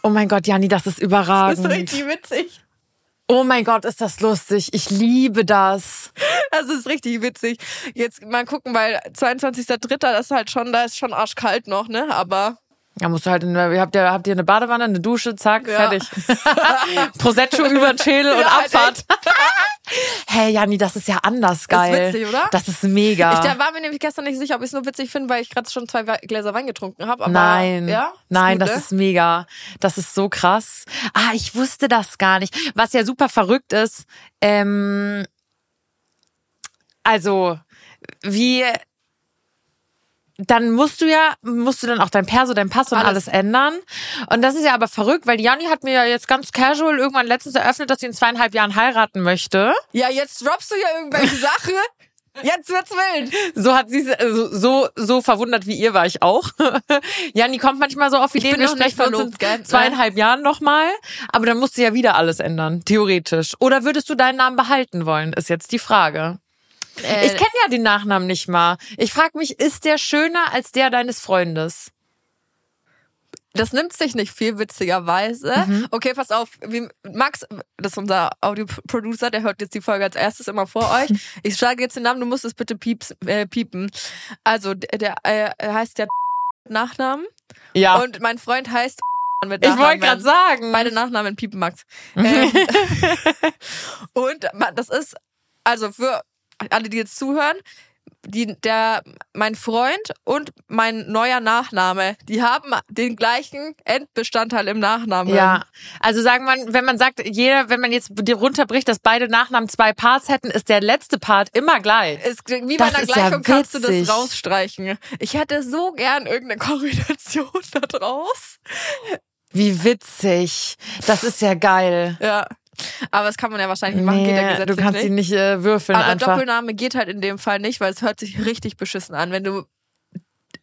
Speaker 2: Oh mein Gott, Jani, das ist
Speaker 1: Das ist
Speaker 2: überragend.
Speaker 1: richtig witzig.
Speaker 2: Oh mein Gott, ist das lustig. Ich liebe das.
Speaker 1: Das ist richtig witzig. Jetzt mal gucken, weil 22.03. das ist halt schon, da ist schon arschkalt noch, ne? Aber
Speaker 2: Da musst du halt, in, ihr habt ja, habt ihr eine Badewanne, eine Dusche, zack,
Speaker 1: Ja.
Speaker 2: fertig. Prosecco über den Schädel und
Speaker 1: Ja, halt
Speaker 2: Abfahrt. hey, Jani, das ist ja anders geil.
Speaker 1: witzig, oder?
Speaker 2: Das ist mega.
Speaker 1: ich da war mir nämlich gestern nicht sicher, ob ich es nur witzig finde, weil ich gerade schon zwei We- Gläser Wein getrunken habe.
Speaker 2: Nein,
Speaker 1: ja,
Speaker 2: nein, das
Speaker 1: ne?
Speaker 2: ist mega. Das ist so krass. Ah, ich wusste das gar nicht. Was ja super verrückt ist, ähm, also wie dann musst du ja, musst du dann auch dein Perso, dein Pass und alles.
Speaker 1: Alles.
Speaker 2: ändern. Und das ist ja aber verrückt, weil Janni hat mir ja jetzt ganz casual irgendwann letztens eröffnet, dass sie in zweieinhalb Jahren heiraten möchte.
Speaker 1: Ja, jetzt droppst du ja irgendwelche Sachen. Jetzt wird's wild.
Speaker 2: So hat sie also so so verwundert wie ihr war ich auch. Janni kommt manchmal so auf Ideen, wir
Speaker 1: nicht
Speaker 2: sprechen uns
Speaker 1: verlobt, gell?
Speaker 2: in zweieinhalb Jahren nochmal, aber dann musst du ja wieder alles ändern, theoretisch. Oder würdest du deinen Namen behalten wollen, ist jetzt die Frage.
Speaker 1: Äh,
Speaker 2: Ich kenne ja den Nachnamen nicht mal. Ich frage mich, ist der schöner als der deines Freundes?
Speaker 1: das nimmt sich nicht viel, witzigerweise.
Speaker 2: Mhm.
Speaker 1: Okay, pass auf. Wie, Max, das ist unser Audioproducer, der hört jetzt die Folge als erstes immer vor euch. Ich sage jetzt den Namen, du musst es bitte pieps, äh, piepen. Also, der, äh, heißt der Nachnamen
Speaker 2: Ja.
Speaker 1: und mein Freund heißt mit
Speaker 2: ich wollte
Speaker 1: Nachnamen.
Speaker 2: gerade sagen.
Speaker 1: Beide Nachnamen piepen Max. ähm, und das ist, also für alle, die jetzt zuhören, die, der, mein Freund und mein neuer Nachname, die haben den gleichen Endbestandteil im Nachnamen.
Speaker 2: Ja, also sagen wir, wenn man sagt, jeder, wenn man jetzt runterbricht, dass beide Nachnamen zwei Parts hätten, ist der letzte Part immer gleich.
Speaker 1: Ist, wie bei einer
Speaker 2: ist ja
Speaker 1: Gleichung kannst du das rausstreichen. Ich hätte so gern irgendeine Kombination da draus.
Speaker 2: Wie witzig. Das ist ja geil.
Speaker 1: Ja. Aber das kann man ja wahrscheinlich nicht machen, geht ja
Speaker 2: Nee,
Speaker 1: gesetzlich
Speaker 2: du kannst
Speaker 1: nicht.
Speaker 2: ihn nicht äh, würfeln
Speaker 1: Aber
Speaker 2: einfach.
Speaker 1: Doppelname geht halt in dem Fall nicht, weil es hört sich richtig beschissen an. Wenn du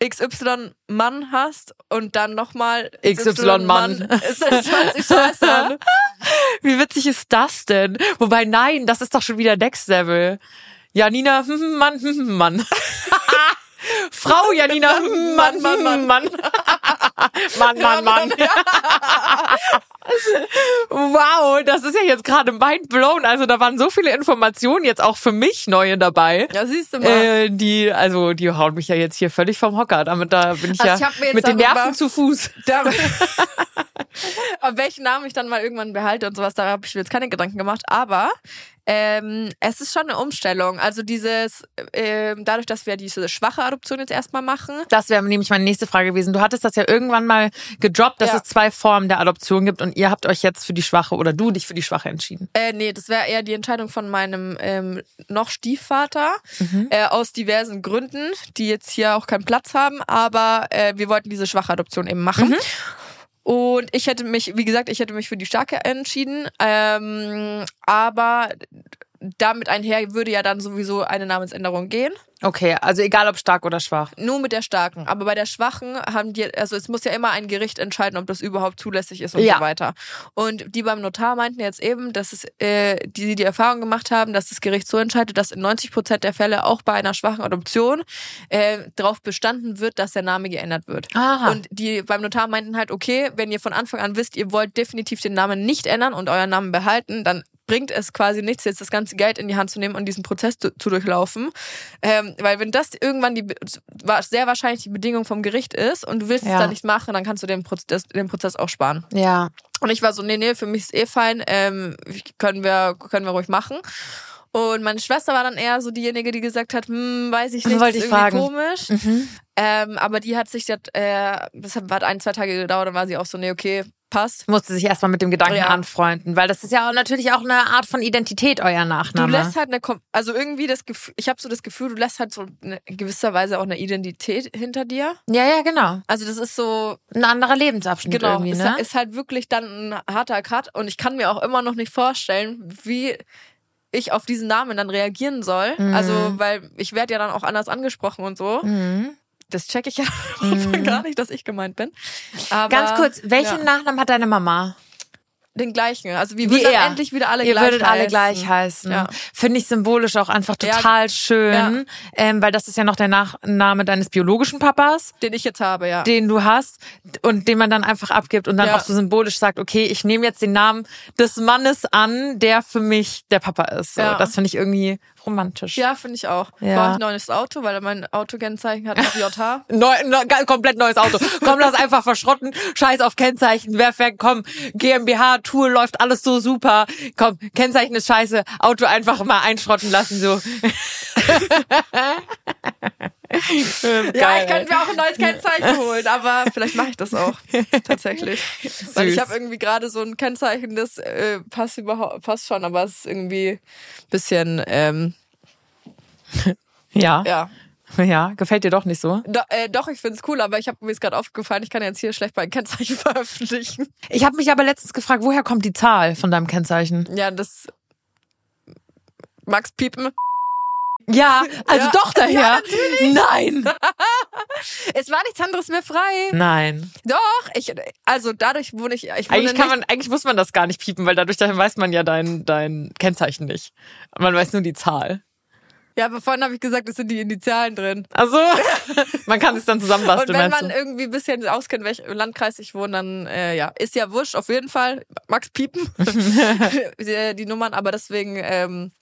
Speaker 1: XY Mann hast und dann nochmal
Speaker 2: XY Mann.
Speaker 1: Ist das scheiße an.
Speaker 2: Wie witzig ist das denn? Wobei, nein, das ist doch schon wieder Next Level. Janina, hm, Mann, hm, Mann. Frau Janina, hm, Mann, Mann, Mann, Mann. Mann, Mann, Mann. Wow, das ist ja jetzt gerade mind blown. Also da waren so viele Informationen jetzt auch für mich neue dabei.
Speaker 1: Ja, siehst du mal.
Speaker 2: Äh, die, also die hauen mich ja jetzt hier völlig vom Hocker. Damit da bin ich
Speaker 1: Also
Speaker 2: ja
Speaker 1: ich
Speaker 2: mit den Nerven zu Fuß.
Speaker 1: Auf welchen Namen ich dann mal irgendwann behalte und sowas, da habe ich mir jetzt keine Gedanken gemacht. Aber ähm, es ist schon eine Umstellung. Also dieses, ähm, dadurch, dass wir diese schwache Adoption jetzt erstmal machen,
Speaker 2: Das wäre nämlich meine nächste Frage gewesen. Du hattest das ja irgendwann mal gedroppt, dass
Speaker 1: Ja.
Speaker 2: es zwei Formen der Adoption gibt und ihr habt euch jetzt für die Schwache oder du dich für die Schwache entschieden.
Speaker 1: Äh, nee, das wäre eher die Entscheidung von meinem ähm, noch Stiefvater äh, aus diversen Gründen, die jetzt hier auch keinen Platz haben, aber äh, wir wollten diese schwache Adoption eben machen. Und ich hätte mich, wie gesagt, ich hätte mich für die starke entschieden, ähm, aber damit einher würde ja dann sowieso eine Namensänderung gehen.
Speaker 2: Okay, also egal ob stark oder schwach.
Speaker 1: Nur mit der starken. Aber bei der schwachen haben die, also es muss ja immer ein Gericht entscheiden, ob das überhaupt zulässig ist und
Speaker 2: Ja.
Speaker 1: so weiter. Und die beim Notar meinten jetzt eben, dass es, äh, die die Erfahrung gemacht haben, dass das Gericht so entscheidet, dass in 90 Prozent der Fälle auch bei einer schwachen Adoption äh, darauf bestanden wird, dass der Name geändert wird.
Speaker 2: Aha.
Speaker 1: Und die beim Notar meinten halt, okay, wenn ihr von Anfang an wisst, ihr wollt definitiv den Namen nicht ändern und euren Namen behalten, dann bringt es quasi nichts, jetzt das ganze Geld in die Hand zu nehmen und diesen Prozess zu, zu durchlaufen. Ähm, weil wenn das irgendwann die, war sehr wahrscheinlich die Bedingung vom Gericht ist und du willst
Speaker 2: Ja.
Speaker 1: es dann nicht machen, dann kannst du den Prozess, den Prozess auch sparen.
Speaker 2: Ja.
Speaker 1: Und ich war so, nee, nee, für mich ist eh fein, ähm, können wir, können wir ruhig machen. Und meine Schwester war dann eher so diejenige, die gesagt hat, hm, weiß ich nicht,
Speaker 2: Wollte
Speaker 1: ist irgendwie
Speaker 2: fragen.
Speaker 1: komisch.
Speaker 2: Mhm.
Speaker 1: Ähm, aber die hat sich das, äh, das hat ein, zwei Tage gedauert, dann war sie auch so, nee, okay, passt.
Speaker 2: Musste sich erstmal mit dem Gedanken
Speaker 1: Ja.
Speaker 2: anfreunden, weil das ist ja auch natürlich auch eine Art von Identität, euer
Speaker 1: Du
Speaker 2: Nachname.
Speaker 1: lässt halt eine, also irgendwie das Gefühl, ich habe so das Gefühl, du lässt halt so eine, in gewisser Weise auch eine Identität hinter dir.
Speaker 2: ja, ja, genau.
Speaker 1: Also das ist so,
Speaker 2: Ein anderer Lebensabschnitt
Speaker 1: genau,
Speaker 2: irgendwie,
Speaker 1: ist,
Speaker 2: ne?
Speaker 1: ist halt wirklich dann ein harter Cut und ich kann mir auch immer noch nicht vorstellen, wie ich auf diesen Namen dann reagieren soll.
Speaker 2: Mhm.
Speaker 1: Also, weil ich werde ja dann auch anders angesprochen und so.
Speaker 2: mhm.
Speaker 1: Das checke ich ja Anfang gar nicht, dass ich gemeint bin. Aber,
Speaker 2: Ganz kurz, welchen
Speaker 1: ja,
Speaker 2: Nachnamen hat deine Mama?
Speaker 1: den gleichen. Also wir
Speaker 2: Wie
Speaker 1: würden
Speaker 2: er.
Speaker 1: endlich wieder alle
Speaker 2: Ihr
Speaker 1: gleich
Speaker 2: würdet alle gleich heißen.
Speaker 1: Ja.
Speaker 2: Finde ich symbolisch auch einfach
Speaker 1: Ja.
Speaker 2: total schön, ähm, weil das ist ja noch der Nachname deines biologischen Papas,
Speaker 1: Den ich jetzt habe, ja.
Speaker 2: den du hast und den man dann einfach abgibt und dann
Speaker 1: Ja.
Speaker 2: auch so symbolisch sagt, okay, ich nehme jetzt den Namen des Mannes an, der für mich der Papa ist. So,
Speaker 1: Ja.
Speaker 2: Das finde ich irgendwie romantisch.
Speaker 1: Ja, finde ich auch.
Speaker 2: Ja.
Speaker 1: Brauche ich ein neues Auto, weil mein Autokennzeichen hat noch JH.
Speaker 2: Neu, ga- komplett neues Auto. Komm, lass einfach verschrotten. Scheiß auf Kennzeichen. Wer fährt, komm. GmbH, Tour läuft alles so super. Komm, Kennzeichen ist scheiße. Auto einfach mal einschrotten lassen, so.
Speaker 1: Ja, ich könnte mir auch ein neues Kennzeichen holen, aber vielleicht mache ich das auch tatsächlich. Weil ich
Speaker 2: Süß.
Speaker 1: habe irgendwie gerade so ein Kennzeichen, das äh, passt überhaupt passt schon, aber es ist irgendwie ein bisschen ähm,
Speaker 2: Ja.
Speaker 1: ja.
Speaker 2: Ja, gefällt dir doch nicht so.
Speaker 1: Do, äh, doch, ich finde es cool, aber ich habe mir ist gerade aufgefallen, ich kann jetzt hier schlecht mein Kennzeichen veröffentlichen.
Speaker 2: Ich habe mich aber letztens gefragt, woher kommt die Zahl von deinem Kennzeichen?
Speaker 1: Ja, das Max Piepen.
Speaker 2: Ja, also
Speaker 1: Ja.
Speaker 2: doch daher. Nein.
Speaker 1: Es war nichts anderes mehr frei.
Speaker 2: Nein.
Speaker 1: Doch, ich also dadurch wohne ich ich wohne
Speaker 2: Eigentlich kann man, eigentlich muss man das gar nicht piepen, weil dadurch weiß man ja dein, dein Kennzeichen nicht. Man weiß nur die Zahl.
Speaker 1: Ja, aber vorhin habe ich gesagt, es sind die Initialen drin.
Speaker 2: Also, man kann es dann
Speaker 1: Und
Speaker 2: zusammenbasteln,
Speaker 1: wenn
Speaker 2: meinst
Speaker 1: man
Speaker 2: du?
Speaker 1: irgendwie ein bisschen auskennt, welchem Landkreis ich wohne, dann äh, ja, ist ja wurscht, auf jeden Fall. Max Piepen, die, die Nummern, aber deswegen ähm,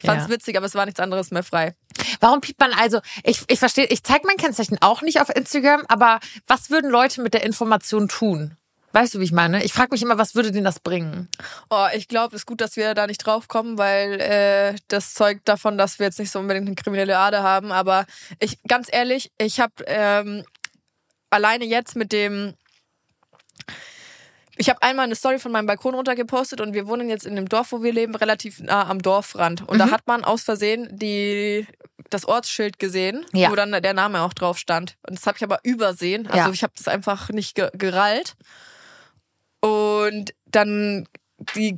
Speaker 1: ich fand's
Speaker 2: Ja.
Speaker 1: witzig, aber es war nichts anderes mehr frei.
Speaker 2: Warum piept man also? Ich, ich verstehe, ich zeige mein Kennzeichen auch nicht auf Instagram, aber was würden Leute mit der Information tun? Weißt du, wie ich meine? Ich frage mich immer, was würde denen das bringen?
Speaker 1: Oh, ich glaube, es ist gut, dass wir da nicht drauf kommen, weil äh, das zeugt davon, dass wir jetzt nicht so unbedingt eine kriminelle Ader haben. Aber ich, ganz ehrlich, ich habe ähm, alleine jetzt mit dem. Ich habe einmal eine Story von meinem Balkon runtergepostet und wir wohnen jetzt in dem Dorf, wo wir leben, relativ nah am Dorfrand. Und
Speaker 2: Mhm.
Speaker 1: da hat man aus Versehen die, das Ortsschild gesehen,
Speaker 2: Ja.
Speaker 1: wo dann der Name auch drauf stand. Und das habe ich aber übersehen. Also
Speaker 2: Ja.
Speaker 1: ich habe das einfach nicht ge gerallt. Und dann die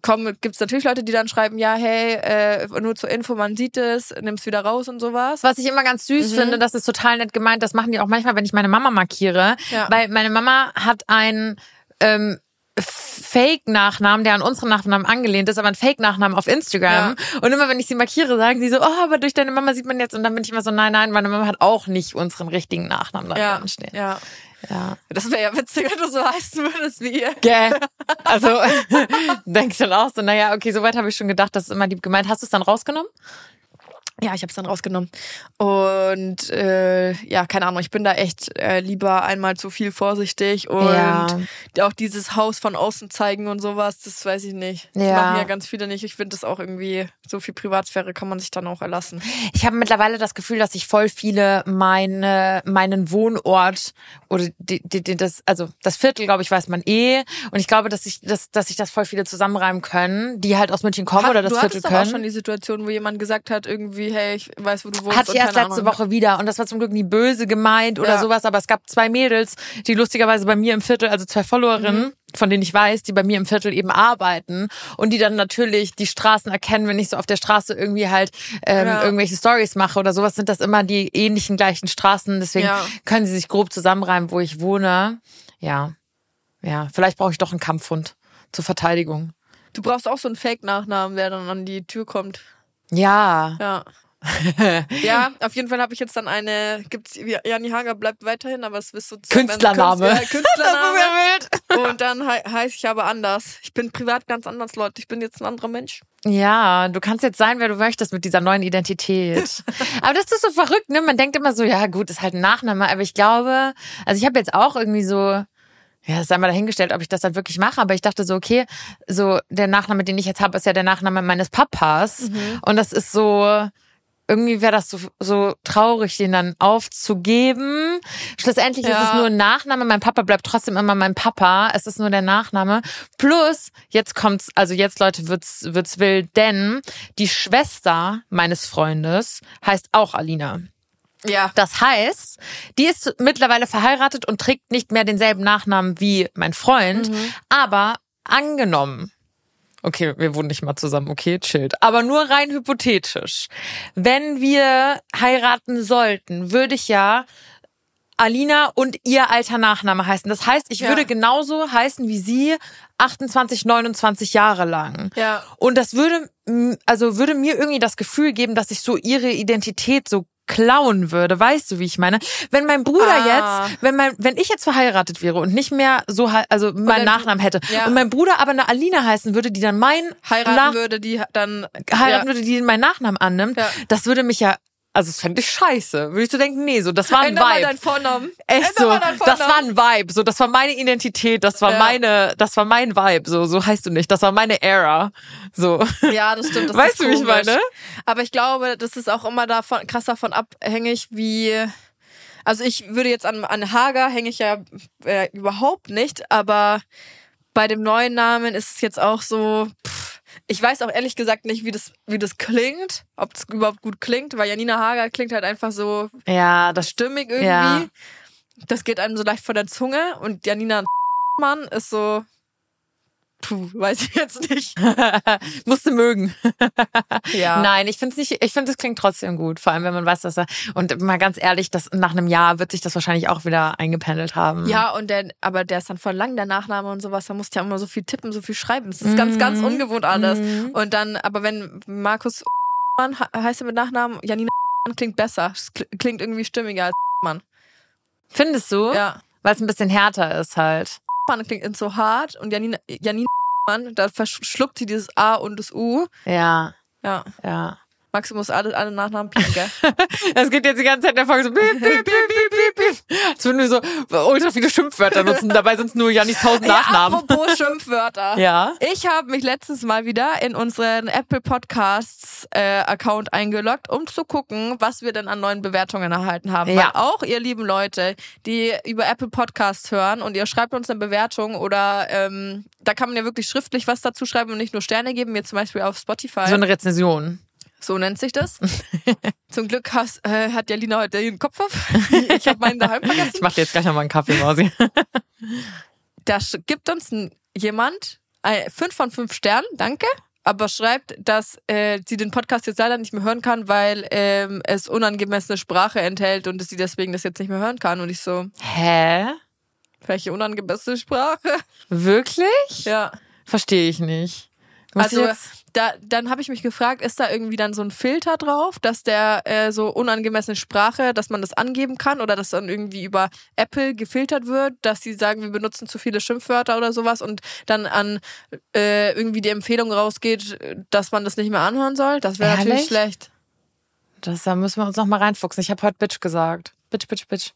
Speaker 1: kommen, gibt's natürlich Leute, die dann schreiben, ja, hey, äh, nur zur Info, man sieht es, nimm's wieder raus und sowas.
Speaker 2: Was ich immer ganz süß
Speaker 1: Mhm.
Speaker 2: finde, das ist total nett gemeint. Das machen die auch manchmal, wenn ich meine Mama markiere.
Speaker 1: Ja.
Speaker 2: Weil meine Mama hat einen ähm, Fake-Nachnamen, der an unseren Nachnamen angelehnt ist, aber ein Fake-Nachnamen auf Instagram. Und immer wenn ich sie markiere, sagen sie so, oh, aber durch deine Mama sieht man jetzt. Und dann bin ich immer so, nein, nein, meine Mama hat auch nicht unseren richtigen Nachnamen da
Speaker 1: Ja,
Speaker 2: drin stehen.
Speaker 1: ja.
Speaker 2: Ja.
Speaker 1: Das wäre ja witzig, wenn du so heißen würdest wie ihr.
Speaker 2: Gell. Also denke ich dann auch so, naja, okay, soweit habe ich schon gedacht, das ist immer lieb gemeint. Hast du es dann rausgenommen?
Speaker 1: Ja, ich habe es dann rausgenommen. Und äh, ja, keine Ahnung, ich bin da echt äh, lieber einmal zu viel vorsichtig und
Speaker 2: Ja.
Speaker 1: auch dieses Haus von außen zeigen und sowas, das weiß ich nicht. Das
Speaker 2: Ja.
Speaker 1: machen ja ganz viele nicht. Ich finde das auch irgendwie, so viel Privatsphäre kann man sich dann auch erlassen.
Speaker 2: Ich habe mittlerweile das Gefühl, dass sich voll viele meine, meinen Wohnort oder die, die, die, das, also das Viertel, glaube ich, weiß man eh. Und ich glaube, dass sich dass, dass sich das voll viele zusammenreimen können, die halt aus München kommen
Speaker 1: Hat-
Speaker 2: oder das
Speaker 1: du
Speaker 2: Viertel
Speaker 1: doch auch schon
Speaker 2: können.
Speaker 1: die Situation, wo jemand gesagt hat, irgendwie hey, ich weiß, wo du wohnst.
Speaker 2: Hatte ich erst letzte
Speaker 1: Ahnung.
Speaker 2: Woche wieder und das war zum Glück nie böse gemeint oder
Speaker 1: Ja.
Speaker 2: sowas, aber es gab zwei Mädels, die lustigerweise bei mir im Viertel, also zwei Followerinnen,
Speaker 1: Mhm.
Speaker 2: von denen ich weiß, die bei mir im Viertel eben arbeiten und die dann natürlich die Straßen erkennen, wenn ich so auf der Straße irgendwie halt ähm,
Speaker 1: Ja.
Speaker 2: irgendwelche Stories mache oder sowas, sind das immer die ähnlichen gleichen Straßen, deswegen
Speaker 1: Ja.
Speaker 2: können sie sich grob zusammenreimen, wo ich wohne. Ja. Ja, vielleicht brauche ich doch einen Kampfhund zur Verteidigung.
Speaker 1: Du brauchst auch so einen Fake-Nachnamen, der dann an die Tür kommt.
Speaker 2: Ja.
Speaker 1: Ja. ja, auf jeden Fall habe ich jetzt dann eine, gibt's, Jani Hager bleibt weiterhin, aber es ist sozusagen
Speaker 2: Künstlername.
Speaker 1: Künstler, Künstlername.
Speaker 2: wild.
Speaker 1: Und dann he heiße ich aber anders. Ich bin privat ganz anders, Leute. Ich bin jetzt ein anderer Mensch.
Speaker 2: Ja, du kannst jetzt sein, wer du möchtest mit dieser neuen Identität. aber das ist so verrückt, ne? Man denkt immer so, ja gut, ist halt ein Nachname, aber ich glaube, also ich habe jetzt auch irgendwie so ja, es sei mal dahingestellt, ob ich das dann wirklich mache, aber ich dachte so, okay, so der Nachname, den ich jetzt habe, ist ja der Nachname meines Papas und das ist so irgendwie wäre das so, so traurig, den dann aufzugeben. Schlussendlich ist
Speaker 1: Ja.
Speaker 2: es nur ein Nachname. Mein Papa bleibt trotzdem immer mein Papa. Es ist nur der Nachname. Plus, jetzt kommt's, also jetzt, Leute, wird's, wird's wild, denn die Schwester meines Freundes heißt auch Alina.
Speaker 1: Ja.
Speaker 2: Das heißt, die ist mittlerweile verheiratet und trägt nicht mehr denselben Nachnamen wie mein Freund, aber angenommen. Okay, wir wohnen nicht mal zusammen, okay, chillt. Aber nur rein hypothetisch. Wenn wir heiraten sollten, würde ich ja Alina und ihr alter Nachname heißen. Das heißt, ich
Speaker 1: Ja.
Speaker 2: würde genauso heißen wie sie 28, 29 Jahre lang.
Speaker 1: Ja.
Speaker 2: Und das würde, also würde mir irgendwie das Gefühl geben, dass ich so ihre Identität so klauen würde. Weißt du, wie ich meine? Wenn mein Bruder
Speaker 1: Ah.
Speaker 2: jetzt, wenn mein, wenn ich jetzt verheiratet wäre und nicht mehr so, also meinen Nachnamen hätte
Speaker 1: Ja.
Speaker 2: und mein Bruder aber eine Alina heißen würde, die dann mein
Speaker 1: Heiraten
Speaker 2: Nach-
Speaker 1: würde, die dann
Speaker 2: heiraten
Speaker 1: ja.
Speaker 2: würde, die meinen Nachnamen annimmt,
Speaker 1: Ja.
Speaker 2: das würde mich ja, also das fände ich scheiße. Würde ich so denken, nee, so, das war ein
Speaker 1: Änder mal
Speaker 2: Vibe.
Speaker 1: deinen Vornamen.
Speaker 2: Echt
Speaker 1: Änder
Speaker 2: so,
Speaker 1: mal deinen
Speaker 2: das war
Speaker 1: Vornamen.
Speaker 2: ein Vibe, so, das war meine Identität, das war
Speaker 1: Ja.
Speaker 2: meine, das war mein Vibe, so, so heißt du nicht, das war meine Era, so.
Speaker 1: Ja, das stimmt. Das
Speaker 2: Weißt du, wie ich meine?
Speaker 1: Aber ich glaube, das ist auch immer davon, krass davon abhängig, wie. Also ich würde jetzt an, an Hager hänge ich ja äh, überhaupt nicht, aber bei dem neuen Namen ist es jetzt auch so. Pff, ich weiß auch ehrlich gesagt nicht, wie das, wie das klingt, ob es überhaupt gut klingt, weil Janina Hager klingt halt einfach so
Speaker 2: Ja, das
Speaker 1: stimmig irgendwie.
Speaker 2: Ja.
Speaker 1: Das geht einem so leicht von der Zunge und Janina Mann ist so. Puh, weiß ich jetzt nicht.
Speaker 2: musste mögen.
Speaker 1: Ja.
Speaker 2: Nein, ich finde es nicht, ich finde es klingt trotzdem gut, vor allem wenn man weiß, dass er und mal ganz ehrlich, das nach einem Jahr wird sich das wahrscheinlich auch wieder eingependelt haben.
Speaker 1: Ja, und der, aber der ist dann voll lang, der Nachname und sowas. Da musst du ja immer so viel tippen, so viel schreiben. Das ist ganz, ganz ungewohnt alles. Und dann, aber wenn Markus Mann he- heißt er mit Nachnamen, Janina klingt besser. Es kl- klingt irgendwie stimmiger als Mann.
Speaker 2: Findest du?
Speaker 1: Ja.
Speaker 2: Weil es ein bisschen härter ist halt.
Speaker 1: Mann klingt so hart und Janina, Janina Mann, da verschluckt sie dieses A und das U.
Speaker 2: Ja,
Speaker 1: Ja.
Speaker 2: ja.
Speaker 1: Maximus alle, alle Nachnamen piepen, gell?
Speaker 2: Es geht jetzt die ganze Zeit in der Folge so piep, piep, piep, piep, piep, piep. Als würden wir so ultra viele Schimpfwörter nutzen. Dabei sind es nur Janis tausend Nachnamen.
Speaker 1: Ja, apropos Schimpfwörter.
Speaker 2: Ja.
Speaker 1: Ich habe mich letztens mal wieder in unseren Apple Podcasts äh, Account eingeloggt, um zu gucken, was wir denn an neuen Bewertungen erhalten haben.
Speaker 2: Ja.
Speaker 1: Weil auch ihr lieben Leute, die über Apple Podcasts hören und ihr schreibt uns eine Bewertung oder ähm, da kann man ja wirklich schriftlich was dazu schreiben und nicht nur Sterne geben, mir zum Beispiel auf Spotify.
Speaker 2: So eine Rezension.
Speaker 1: So nennt sich das. Zum Glück hast, äh, hat ja Lina heute den Kopf auf. Ich habe meinen daheim vergessen.
Speaker 2: Ich mach dir jetzt gleich nochmal einen Kaffee, Mausi.
Speaker 1: Da gibt uns jemand äh, fünf von fünf Sternen, danke, aber schreibt, dass äh, sie den Podcast jetzt leider nicht mehr hören kann, weil ähm, es unangemessene Sprache enthält und dass sie deswegen das jetzt nicht mehr hören kann. Und ich so,
Speaker 2: Hä?
Speaker 1: welche unangemessene Sprache?
Speaker 2: Wirklich?
Speaker 1: Ja.
Speaker 2: Verstehe ich nicht. Muss
Speaker 1: Also da, dann habe ich mich gefragt, ist da irgendwie dann so ein Filter drauf, dass der äh, so unangemessene Sprache, dass man das angeben kann oder dass dann irgendwie über Apple gefiltert wird, dass sie sagen, wir benutzen zu viele Schimpfwörter oder sowas und dann an äh, irgendwie die Empfehlung rausgeht, dass man das nicht mehr anhören soll? Das wäre natürlich schlecht.
Speaker 2: Das, da müssen wir uns noch mal reinfuchsen. Ich habe heute Bitch gesagt. Bitch, Bitch, Bitch.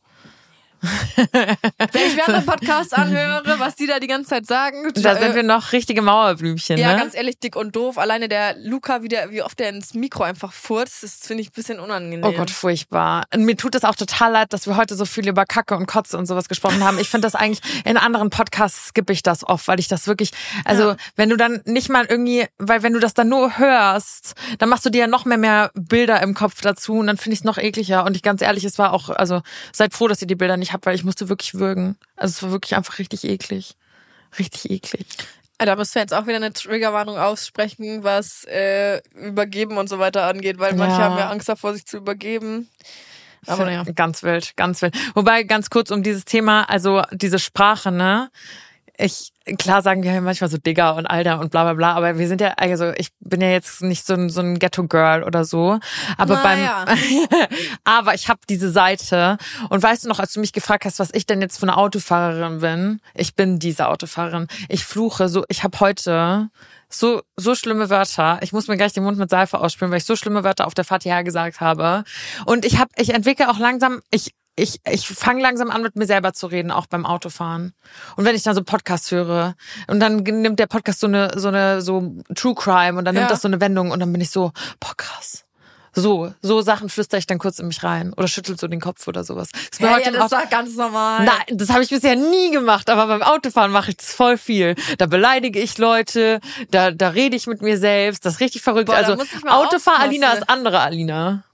Speaker 1: Wenn ich mir andere Podcasts anhöre, was die da die ganze Zeit sagen.
Speaker 2: Da sind wir noch richtige Mauerblümchen,
Speaker 1: Ja,
Speaker 2: ne?
Speaker 1: ganz ehrlich, dick und doof. Alleine der Luca, wie, der, wie oft der ins Mikro einfach furzt, das finde ich ein bisschen unangenehm.
Speaker 2: Oh Gott, furchtbar. Und mir tut es auch total leid, dass wir heute so viel über Kacke und Kotze und sowas gesprochen haben. Ich finde das eigentlich, in anderen Podcasts skippe ich das oft, weil ich das wirklich, also
Speaker 1: Ja.
Speaker 2: wenn du dann nicht mal irgendwie, weil wenn du das dann nur hörst, dann machst du dir ja noch mehr, mehr Bilder im Kopf dazu und dann finde ich es noch ekliger. Und ich ganz ehrlich, es war auch, also seid froh, dass ihr die Bilder nicht habt, weil ich musste wirklich würgen. Also es war wirklich einfach richtig eklig. Richtig eklig.
Speaker 1: Da müssen wir jetzt auch wieder eine Triggerwarnung aussprechen, was äh, Übergeben und so weiter angeht, weil manche
Speaker 2: Ja.
Speaker 1: haben ja Angst davor, sich zu übergeben. Aber naja.
Speaker 2: Ganz wild, ganz wild. Wobei, ganz kurz um dieses Thema, also diese Sprache, ne? Ich, klar sagen wir ja manchmal so Digger und Alter und bla bla bla, aber wir sind ja, also ich bin ja jetzt nicht so ein, so ein Ghetto-Girl oder so. Aber
Speaker 1: Naja.
Speaker 2: beim aber ich habe diese Seite. Und weißt du noch, als du mich gefragt hast, was ich denn jetzt für eine Autofahrerin bin? Ich bin diese Autofahrerin. Ich fluche so, ich habe heute so, so schlimme Wörter. Ich muss mir gleich den Mund mit Seife ausspülen, weil ich so schlimme Wörter auf der Fahrt hierher gesagt habe. Und ich habe, ich entwickle auch langsam, ich, ich, ich fange langsam an, mit mir selber zu reden, auch beim Autofahren. Und wenn ich dann so Podcasts höre und dann nimmt der Podcast so eine, so eine, so True Crime und dann nimmt
Speaker 1: Ja.
Speaker 2: das so eine Wendung und dann bin ich so, boah, krass. So, so Sachen flüstere ich dann kurz in mich rein oder schüttel so den Kopf oder sowas. Ist mir
Speaker 1: Ja, das
Speaker 2: Auto-
Speaker 1: doch ganz normal.
Speaker 2: Nein, das habe ich bisher nie gemacht, aber beim Autofahren mache ich das voll viel. Da beleidige ich Leute, da, da rede ich mit mir selbst, das ist richtig verrückt.
Speaker 1: Boah,
Speaker 2: also Autofahr-Alina ist andere Alina.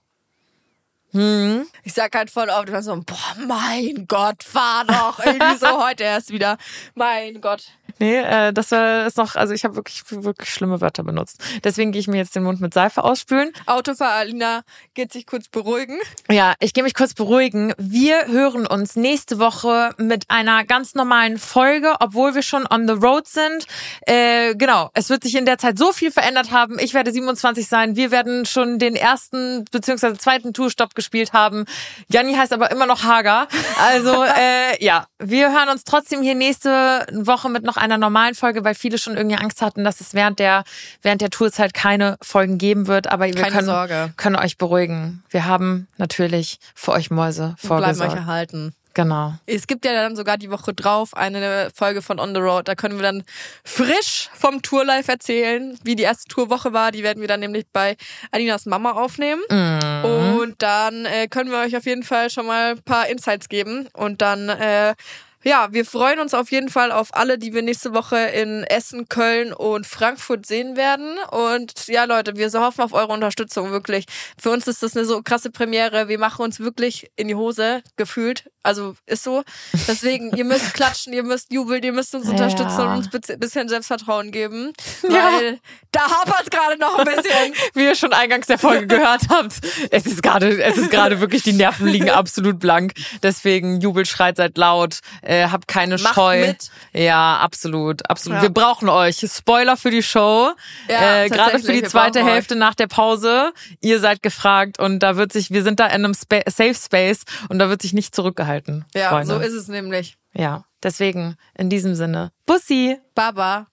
Speaker 1: Ich sag halt voll oft, immer so, boah, mein Gott, fahr doch. Irgendwie so heute erst wieder. Mein Gott.
Speaker 2: Nee, äh, das war ist noch, also ich habe wirklich, wirklich schlimme Wörter benutzt. Deswegen gehe ich mir jetzt den Mund mit Seife ausspülen.
Speaker 1: Autofahrer Alina geht sich kurz beruhigen.
Speaker 2: Ja, ich gehe mich kurz beruhigen. Wir hören uns nächste Woche mit einer ganz normalen Folge, obwohl wir schon on the road sind. Äh, genau, es wird sich in der Zeit so viel verändert haben. Ich werde 27 sein. Wir werden schon den ersten beziehungsweise zweiten Tourstopp gespielt haben. Janni heißt aber immer noch Hager. Also äh, ja, wir hören uns trotzdem hier nächste Woche mit noch einer normalen Folge, weil viele schon irgendwie Angst hatten, dass es während der während der Tourzeit keine Folgen geben wird. Aber wir
Speaker 1: Keine
Speaker 2: können
Speaker 1: Sorge.
Speaker 2: können euch beruhigen. Wir haben natürlich für euch Mäuse
Speaker 1: Bleiben euch
Speaker 2: vorgesorgt.
Speaker 1: erhalten.
Speaker 2: Genau.
Speaker 1: Es gibt ja dann sogar die Woche drauf eine Folge von On the Road. Da können wir dann frisch vom Tourlife erzählen, wie die erste Tourwoche war. Die werden wir dann nämlich bei Alinas Mama aufnehmen.
Speaker 2: Mhm.
Speaker 1: Und dann äh, können wir euch auf jeden Fall schon mal ein paar Insights geben. Und dann, äh, ja, wir freuen uns auf jeden Fall auf alle, die wir nächste Woche in Essen, Köln und Frankfurt sehen werden. Und ja, Leute, wir so hoffen auf eure Unterstützung, wirklich. Für uns ist das eine so krasse Premiere. Wir machen uns wirklich in die Hose, gefühlt. Also ist so. Deswegen, ihr müsst klatschen, ihr müsst jubeln, ihr müsst uns unterstützen
Speaker 2: Ja.
Speaker 1: und uns ein bisschen Selbstvertrauen geben.
Speaker 2: Ja.
Speaker 1: Weil da hapert es gerade noch ein bisschen.
Speaker 2: Wie ihr schon eingangs der Folge gehört habt, es ist gerade, es ist gerade wirklich, die Nerven liegen absolut blank. Deswegen jubelt, schreit, seid laut, äh, habt keine
Speaker 1: Macht
Speaker 2: Scheu.
Speaker 1: mit.
Speaker 2: Ja, absolut, absolut.
Speaker 1: Ja.
Speaker 2: Wir brauchen euch. Spoiler für die Show.
Speaker 1: Ja,
Speaker 2: äh, gerade für die zweite
Speaker 1: brauchen euch.
Speaker 2: Hälfte nach der Pause. Ihr seid gefragt und da wird sich, wir sind da in einem Spa Safe Space und da wird sich nicht zurückgehalten.
Speaker 1: Ja,
Speaker 2: Freunde.
Speaker 1: so ist es nämlich.
Speaker 2: Ja, deswegen in diesem Sinne. Bussi!
Speaker 1: Baba.